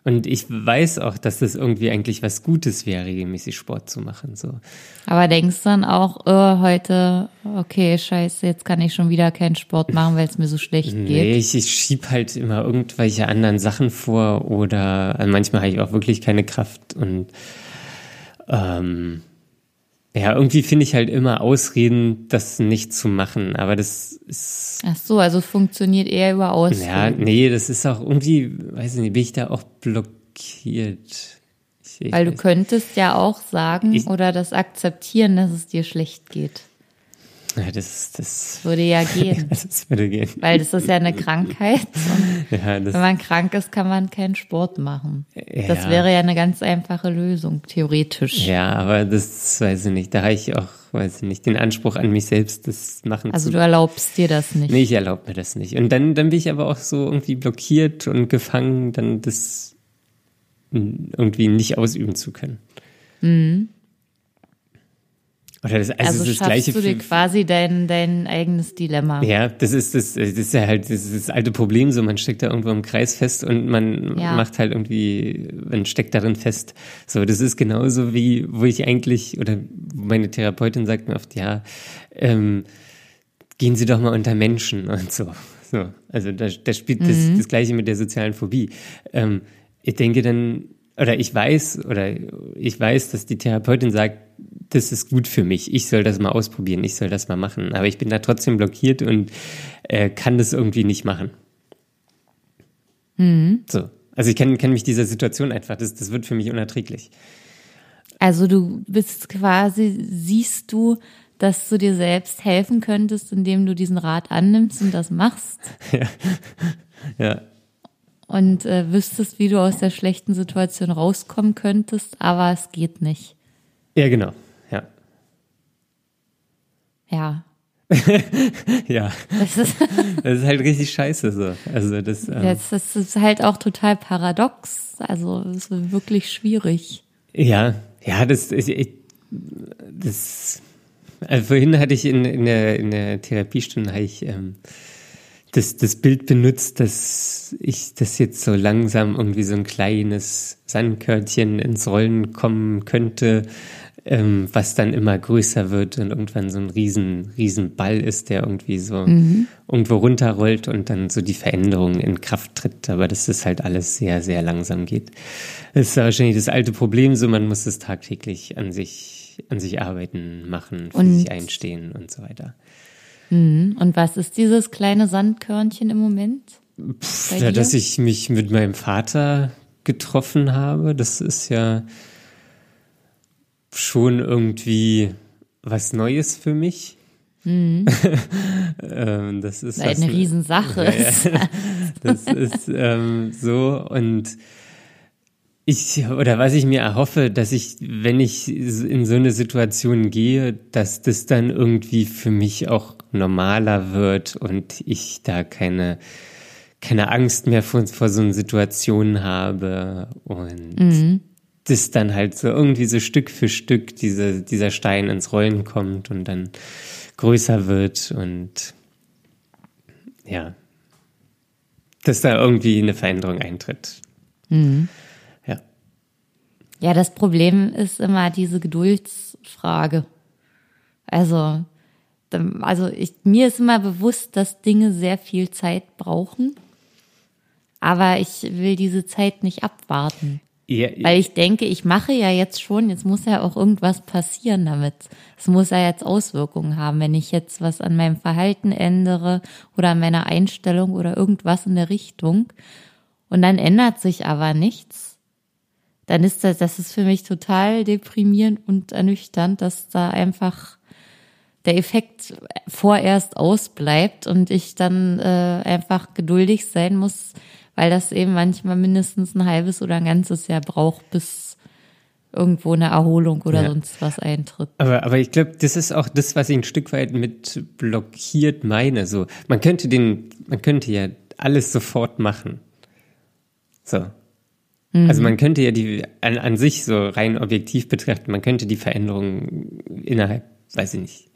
Und ich weiß auch, dass das irgendwie eigentlich was Gutes wäre, regelmäßig Sport zu machen. So. Aber denkst du dann auch, oh, heute, okay, scheiße, jetzt kann ich schon wieder keinen Sport machen, weil es mir so schlecht nee, geht? Nee, ich, ich schieb halt immer irgendwelche anderen Sachen vor oder also manchmal habe ich auch wirklich keine Kraft und ähm, ja, irgendwie finde ich halt immer Ausreden, das nicht zu machen, aber das ist. Ach so, also funktioniert eher über Ausreden. Ja, nee, das ist auch irgendwie, weiß ich nicht, bin ich da auch blockiert. Ich, Weil du könntest ja auch sagen ich, oder das akzeptieren, dass es dir schlecht geht. Das, das würde ja gehen. das würde gehen. Weil das ist ja eine Krankheit. Ja, wenn man krank ist, kann man keinen Sport machen. Ja. Das wäre ja eine ganz einfache Lösung, theoretisch. Ja, aber das weiß ich nicht. Da habe ich auch, weiß ich nicht, den Anspruch an mich selbst, das machen also zu. Also du erlaubst dir das nicht. Nee, ich erlaube mir das nicht. Und dann, dann bin ich aber auch so irgendwie blockiert und gefangen, dann das irgendwie nicht ausüben zu können. Mhm. Oder das, also, also das gleiche du dir quasi dein, dein eigenes Dilemma. Ja, das ist das, das ist ja halt das, das alte Problem so, man steckt da irgendwo im Kreis fest und man ja. macht halt irgendwie, man steckt darin fest. So, das ist genauso wie, wo ich eigentlich, oder meine Therapeutin sagt mir oft, ja, ähm, gehen Sie doch mal unter Menschen und so. So, also da, da spielt mhm. das, das Gleiche mit der sozialen Phobie. Ähm, ich denke dann, oder ich weiß, oder ich weiß, dass die Therapeutin sagt, das ist gut für mich. Ich soll das mal ausprobieren, ich soll das mal machen. Aber ich bin da trotzdem blockiert und äh, kann das irgendwie nicht machen. Mhm. So. Also ich kenne kenn mich dieser Situation einfach. Das, das wird für mich unerträglich. Also du bist quasi, siehst du dass du dir selbst helfen könntest, indem du diesen Rat annimmst und das machst. Ja. ja. Und äh, wüsstest, wie du aus der schlechten Situation rauskommen könntest, aber es geht nicht. Ja, genau. Ja. Ja. ja. Das ist, das ist halt richtig scheiße so. Also das, ähm, das, das ist halt auch total paradox. Also es ist wirklich schwierig. Ja, ja, das, ich, das also vorhin hatte ich in, in, der, in der Therapiestunde habe ich ähm, das, das Bild benutzt, dass ich das jetzt so langsam irgendwie so ein kleines Sandkörnchen ins Rollen kommen könnte, ähm, was dann immer größer wird und irgendwann so ein riesen, riesen Ball ist, der irgendwie so mhm. irgendwo runterrollt und dann so die Veränderung in Kraft tritt. Aber dass das halt alles sehr, sehr langsam geht. Das ist wahrscheinlich das alte Problem, so man muss es tagtäglich an sich, an sich arbeiten, machen, für und, sich einstehen und so weiter. Mhm. Und was ist dieses kleine Sandkörnchen im Moment? Pff, ja, dass ich mich mit meinem Vater getroffen habe, das ist ja schon irgendwie was Neues für mich. Mhm. das ist eine was, Riesensache. Ja, das ist ähm, so und ich oder was ich mir erhoffe, dass ich, wenn ich in so eine Situation gehe, dass das dann irgendwie für mich auch normaler wird und ich da keine keine Angst mehr vor, vor so einer Situation habe und mhm das dann halt so irgendwie so Stück für Stück diese, dieser Stein ins Rollen kommt und dann größer wird und ja, dass da irgendwie eine Veränderung eintritt. Mhm. Ja. Das Problem ist immer diese Geduldsfrage. Also, also ich, mir ist immer bewusst, dass Dinge sehr viel Zeit brauchen. Aber ich will diese Zeit nicht abwarten. Ja, Weil ich denke, ich mache ja jetzt schon, jetzt muss ja auch irgendwas passieren damit. Es muss ja jetzt Auswirkungen haben, wenn ich jetzt was an meinem Verhalten ändere oder an meiner Einstellung oder irgendwas in der Richtung. Und dann ändert sich aber nichts. Dann ist das, das ist für mich total deprimierend und ernüchternd, dass da einfach der Effekt vorerst ausbleibt und ich dann äh, einfach geduldig sein muss, weil das eben manchmal mindestens ein halbes oder ein ganzes Jahr braucht, bis irgendwo eine Erholung oder ja. sonst was eintritt. Aber, aber ich glaube, das ist auch das, was ich ein Stück weit mit blockiert meine. So, man könnte den, man könnte ja alles sofort machen. So. Mhm. Also man könnte ja die an, an sich so rein objektiv betrachten, man könnte die Veränderungen innerhalb, weiß ich nicht,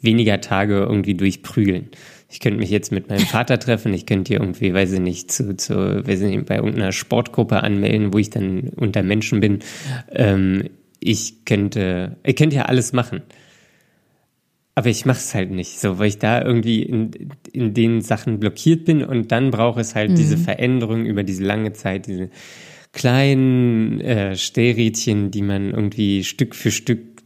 weniger Tage irgendwie durchprügeln. Ich könnte mich jetzt mit meinem Vater treffen, ich könnte hier irgendwie, weiß ich nicht, zu, zu weiß ich nicht, bei irgendeiner Sportgruppe anmelden, wo ich dann unter Menschen bin. Ähm, ich könnte, ich könnte ja alles machen. Aber ich mache es halt nicht, so, weil ich da irgendwie in, in den Sachen blockiert bin und dann braucht es halt mhm. diese Veränderung über diese lange Zeit, diese kleinen äh, Stellrädchen, die man irgendwie Stück für Stück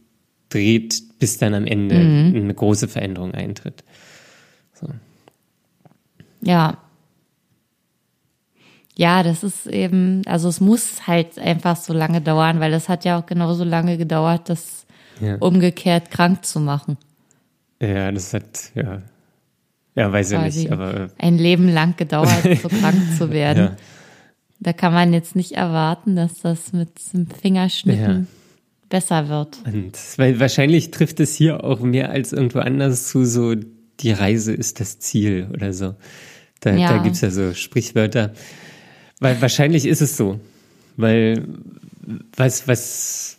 dreht, bis dann am Ende mhm. eine große Veränderung eintritt. So. Ja. Ja, das ist eben, also es muss halt einfach so lange dauern, weil das hat ja auch genauso lange gedauert, das ja. umgekehrt krank zu machen. Ja, das hat, ja. Ja, weiß ich nicht, aber. Ein Leben lang gedauert, so krank zu werden. Ja. Da kann man jetzt nicht erwarten, dass das mit dem Fingerschnippen ja. besser wird. Und weil wahrscheinlich trifft es hier auch mehr als irgendwo anders zu, so die Reise ist das Ziel oder so. Da, ja. da gibt es ja so Sprichwörter. Weil wahrscheinlich ist es so. Weil was, was,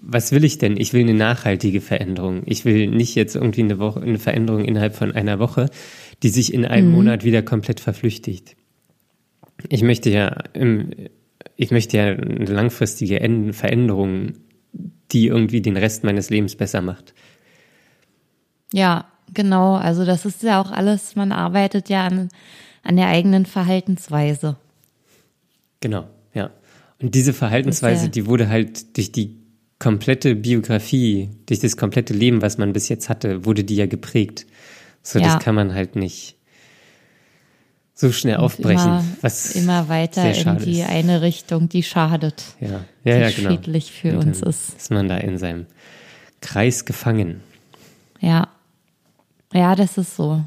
was will ich denn? Ich will eine nachhaltige Veränderung. Ich will nicht jetzt irgendwie eine Woche, eine Veränderung innerhalb von einer Woche, die sich in einem mhm. Monat wieder komplett verflüchtigt. Ich möchte ja, ich möchte ja eine langfristige Veränderung, die irgendwie den Rest meines Lebens besser macht. Ja, Genau, also das ist ja auch alles, man arbeitet ja an, an der eigenen Verhaltensweise. Genau, ja. Und diese Verhaltensweise, ja die wurde halt durch die komplette Biografie, durch das komplette Leben, was man bis jetzt hatte, wurde die ja geprägt. So, ja. das kann man halt nicht so schnell aufbrechen. Immer, was immer weiter in die ist. eine Richtung, die schadet. Ja, ja, ja genau. schädlich für uns ist. Ist man da in seinem Kreis gefangen. Ja. Ja, das ist so.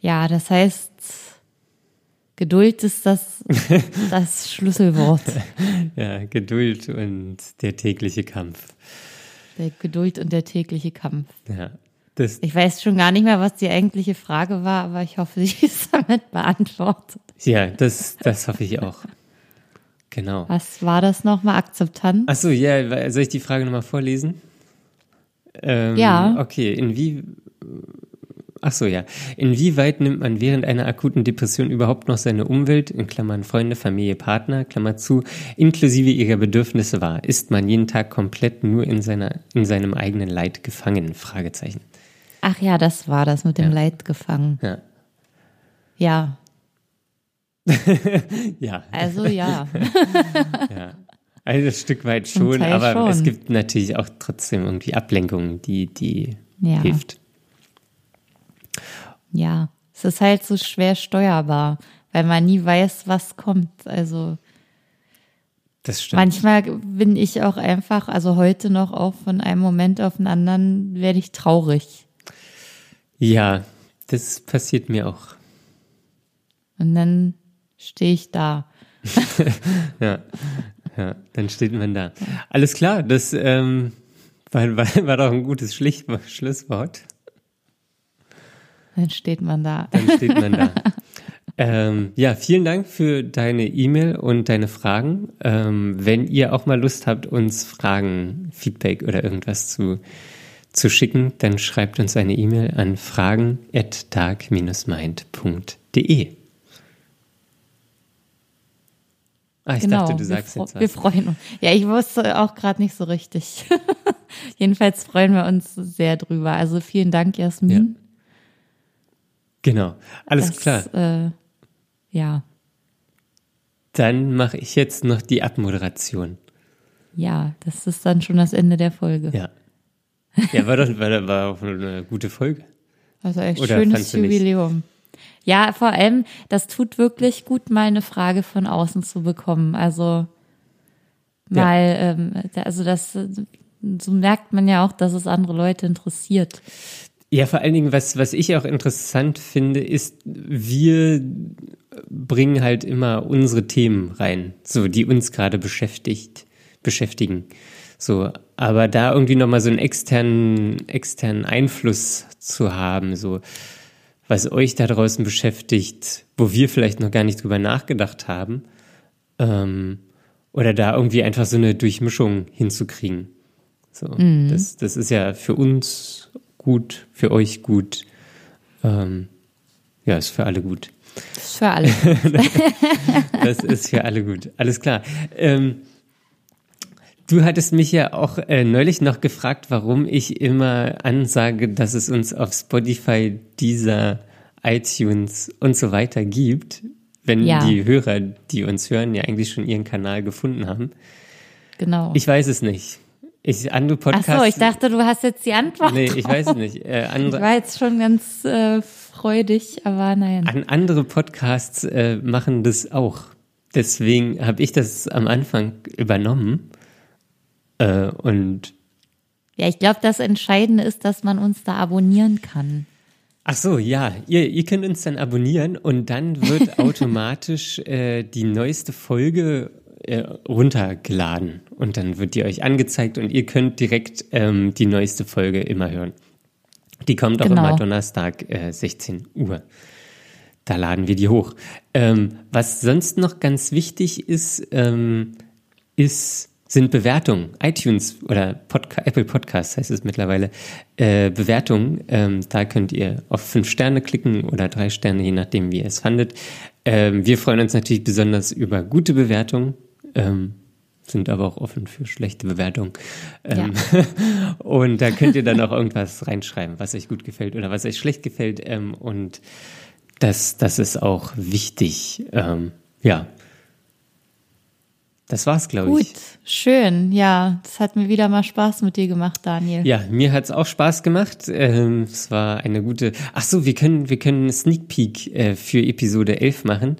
Ja, das heißt, Geduld ist das, das Schlüsselwort. Ja, Geduld und der tägliche Kampf. Der Geduld und der tägliche Kampf. Ja. Das, Ich weiß schon gar nicht mehr, was die eigentliche Frage war, aber ich hoffe, sie ist damit beantwortet. ja, das, das hoffe ich auch. Genau. Was war das nochmal? Akzeptanz? Achso, ja, soll ich die Frage nochmal vorlesen? Ähm, Ja. Okay, inwie. Achso, ja. Inwieweit nimmt man während einer akuten Depression überhaupt noch seine Umwelt, in Klammern Freunde, Familie, Partner, Klammer zu, inklusive ihrer Bedürfnisse wahr? Ist man jeden Tag komplett nur in, seiner, in seinem eigenen Leid gefangen? Fragezeichen. Ach ja, das war das mit dem Leid gefangen. Ja. Ja, Ja, also ja. ja. Also ein Stück weit schon, aber schon. es gibt natürlich auch trotzdem irgendwie Ablenkungen, die, die Ja. hilft. Ja, es ist halt so schwer steuerbar, weil man nie weiß, was kommt. Also Das stimmt. manchmal bin ich auch einfach, also heute noch auch von einem Moment auf den anderen werde ich traurig. Ja, das passiert mir auch. Und dann stehe ich da. Ja, ja, dann steht man da. Alles klar, das ähm, war, war, war doch ein gutes Schlicht Schlusswort. Dann steht man da. Dann steht man da. ähm, ja, vielen Dank für deine E-Mail und deine Fragen. Ähm, wenn ihr auch mal Lust habt, uns Fragen, Feedback oder irgendwas zu, zu schicken, dann schreibt uns eine E-Mail an fragen at dark-mind.de. Ah, ich genau. dachte, du wir, sagst jetzt wir was. freuen uns. Ja, ich wusste auch gerade nicht so richtig. Jedenfalls freuen wir uns sehr drüber. Also vielen Dank, Jasmin. Genau, alles Das, klar. Äh, ja, Dann mache ich jetzt noch die Abmoderation. ja, das ist dann schon das Ende der Folge. Ja. Ja, war doch war, war auch eine gute Folge. Also ein Oder schönes? Jubiläum. Ja, vor allem, das tut wirklich gut, mal eine Frage von außen zu bekommen. Also Ja. mal, ähm, da- also das, so merkt man ja auch, dass es andere Leute interessiert. Ja, vor allen Dingen, was, was ich auch interessant finde, ist, wir bringen halt immer unsere Themen rein, so, die uns gerade beschäftigt, beschäftigen. So, aber da irgendwie nochmal so einen externen, externen Einfluss zu haben, so, was euch da draußen beschäftigt, wo wir vielleicht noch gar nicht drüber nachgedacht haben, ähm, oder da irgendwie einfach so eine Durchmischung hinzukriegen. So, das, das ist ja für uns gut, für euch gut. Ähm, ja, ist für alle gut. Das ist für alle. Das ist für alle gut. Alles klar. Ähm, du hattest mich ja auch äh, neulich noch gefragt, warum ich immer ansage, dass es uns auf Spotify, dieser iTunes und so weiter gibt, wenn Ja. die Hörer, die uns hören, ja eigentlich schon ihren Kanal gefunden haben. Genau. Ich weiß es nicht. Ich, andere Ach Podcasts. so, ich dachte, du hast jetzt die Antwort. Nee, ich weiß es nicht. Äh, Ich andere, war jetzt schon ganz äh, freudig, aber nein. An andere Podcasts äh, machen das auch. Deswegen habe ich das am Anfang übernommen. Äh, und Ja, ich glaube, das Entscheidende ist, dass man uns da abonnieren kann. ach so, ja, ihr, ihr könnt uns dann abonnieren und dann wird automatisch äh, die neueste Folge äh, runtergeladen und dann wird die euch angezeigt und ihr könnt direkt ähm, die neueste Folge immer hören. Die kommt auch Genau. immer Donnerstag äh, 16 Uhr. Da laden wir die hoch. Ähm, was sonst noch ganz wichtig ist, ähm, ist sind Bewertungen. iTunes oder Podca Apple Podcasts heißt es mittlerweile. Äh, Bewertungen. Ähm, da könnt ihr auf fünf Sterne klicken oder drei Sterne, je nachdem, wie ihr es fandet. Ähm, wir freuen uns natürlich besonders über gute Bewertungen. Ähm, sind aber auch offen für schlechte Bewertungen. Ähm, und da könnt ihr dann auch irgendwas reinschreiben, was euch gut gefällt oder was euch schlecht gefällt. Ähm, und das, das ist auch wichtig. Ähm, ja. Das war's, glaube Gut, ich. schön. Ja, das hat mir wieder mal Spaß mit dir gemacht, Daniel. Ja, mir hat's auch Spaß gemacht. Ähm, es war eine gute. Ach so, wir können, wir können einen Sneak Peek äh, für Episode 11 machen.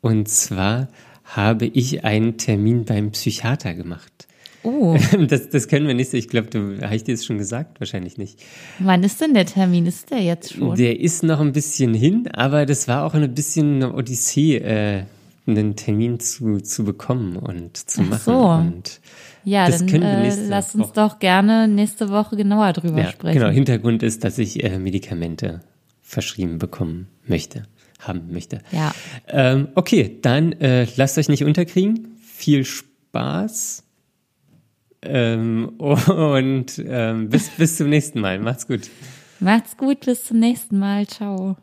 Und zwar habe ich einen Termin beim Psychiater gemacht. Oh. Das, das können wir nicht. Ich glaube, du habe ich dir das schon gesagt, wahrscheinlich nicht. Wann ist denn der Termin? Ist der jetzt schon? Der ist noch ein bisschen hin, aber das war auch ein bisschen eine Odyssee, äh, einen Termin zu, zu bekommen und zu Ach machen. so. Und ja, das dann können wir äh, nächste lass uns Woche- doch gerne nächste Woche genauer drüber ja, sprechen. genau. Hintergrund ist, dass ich äh, Medikamente verschrieben bekommen möchte, haben möchte. Ja. Ähm, okay, dann äh, lasst euch nicht unterkriegen. Viel Spaß. Ähm, und ähm, bis, bis zum nächsten Mal. Macht's gut. Macht's gut, bis zum nächsten Mal. Ciao.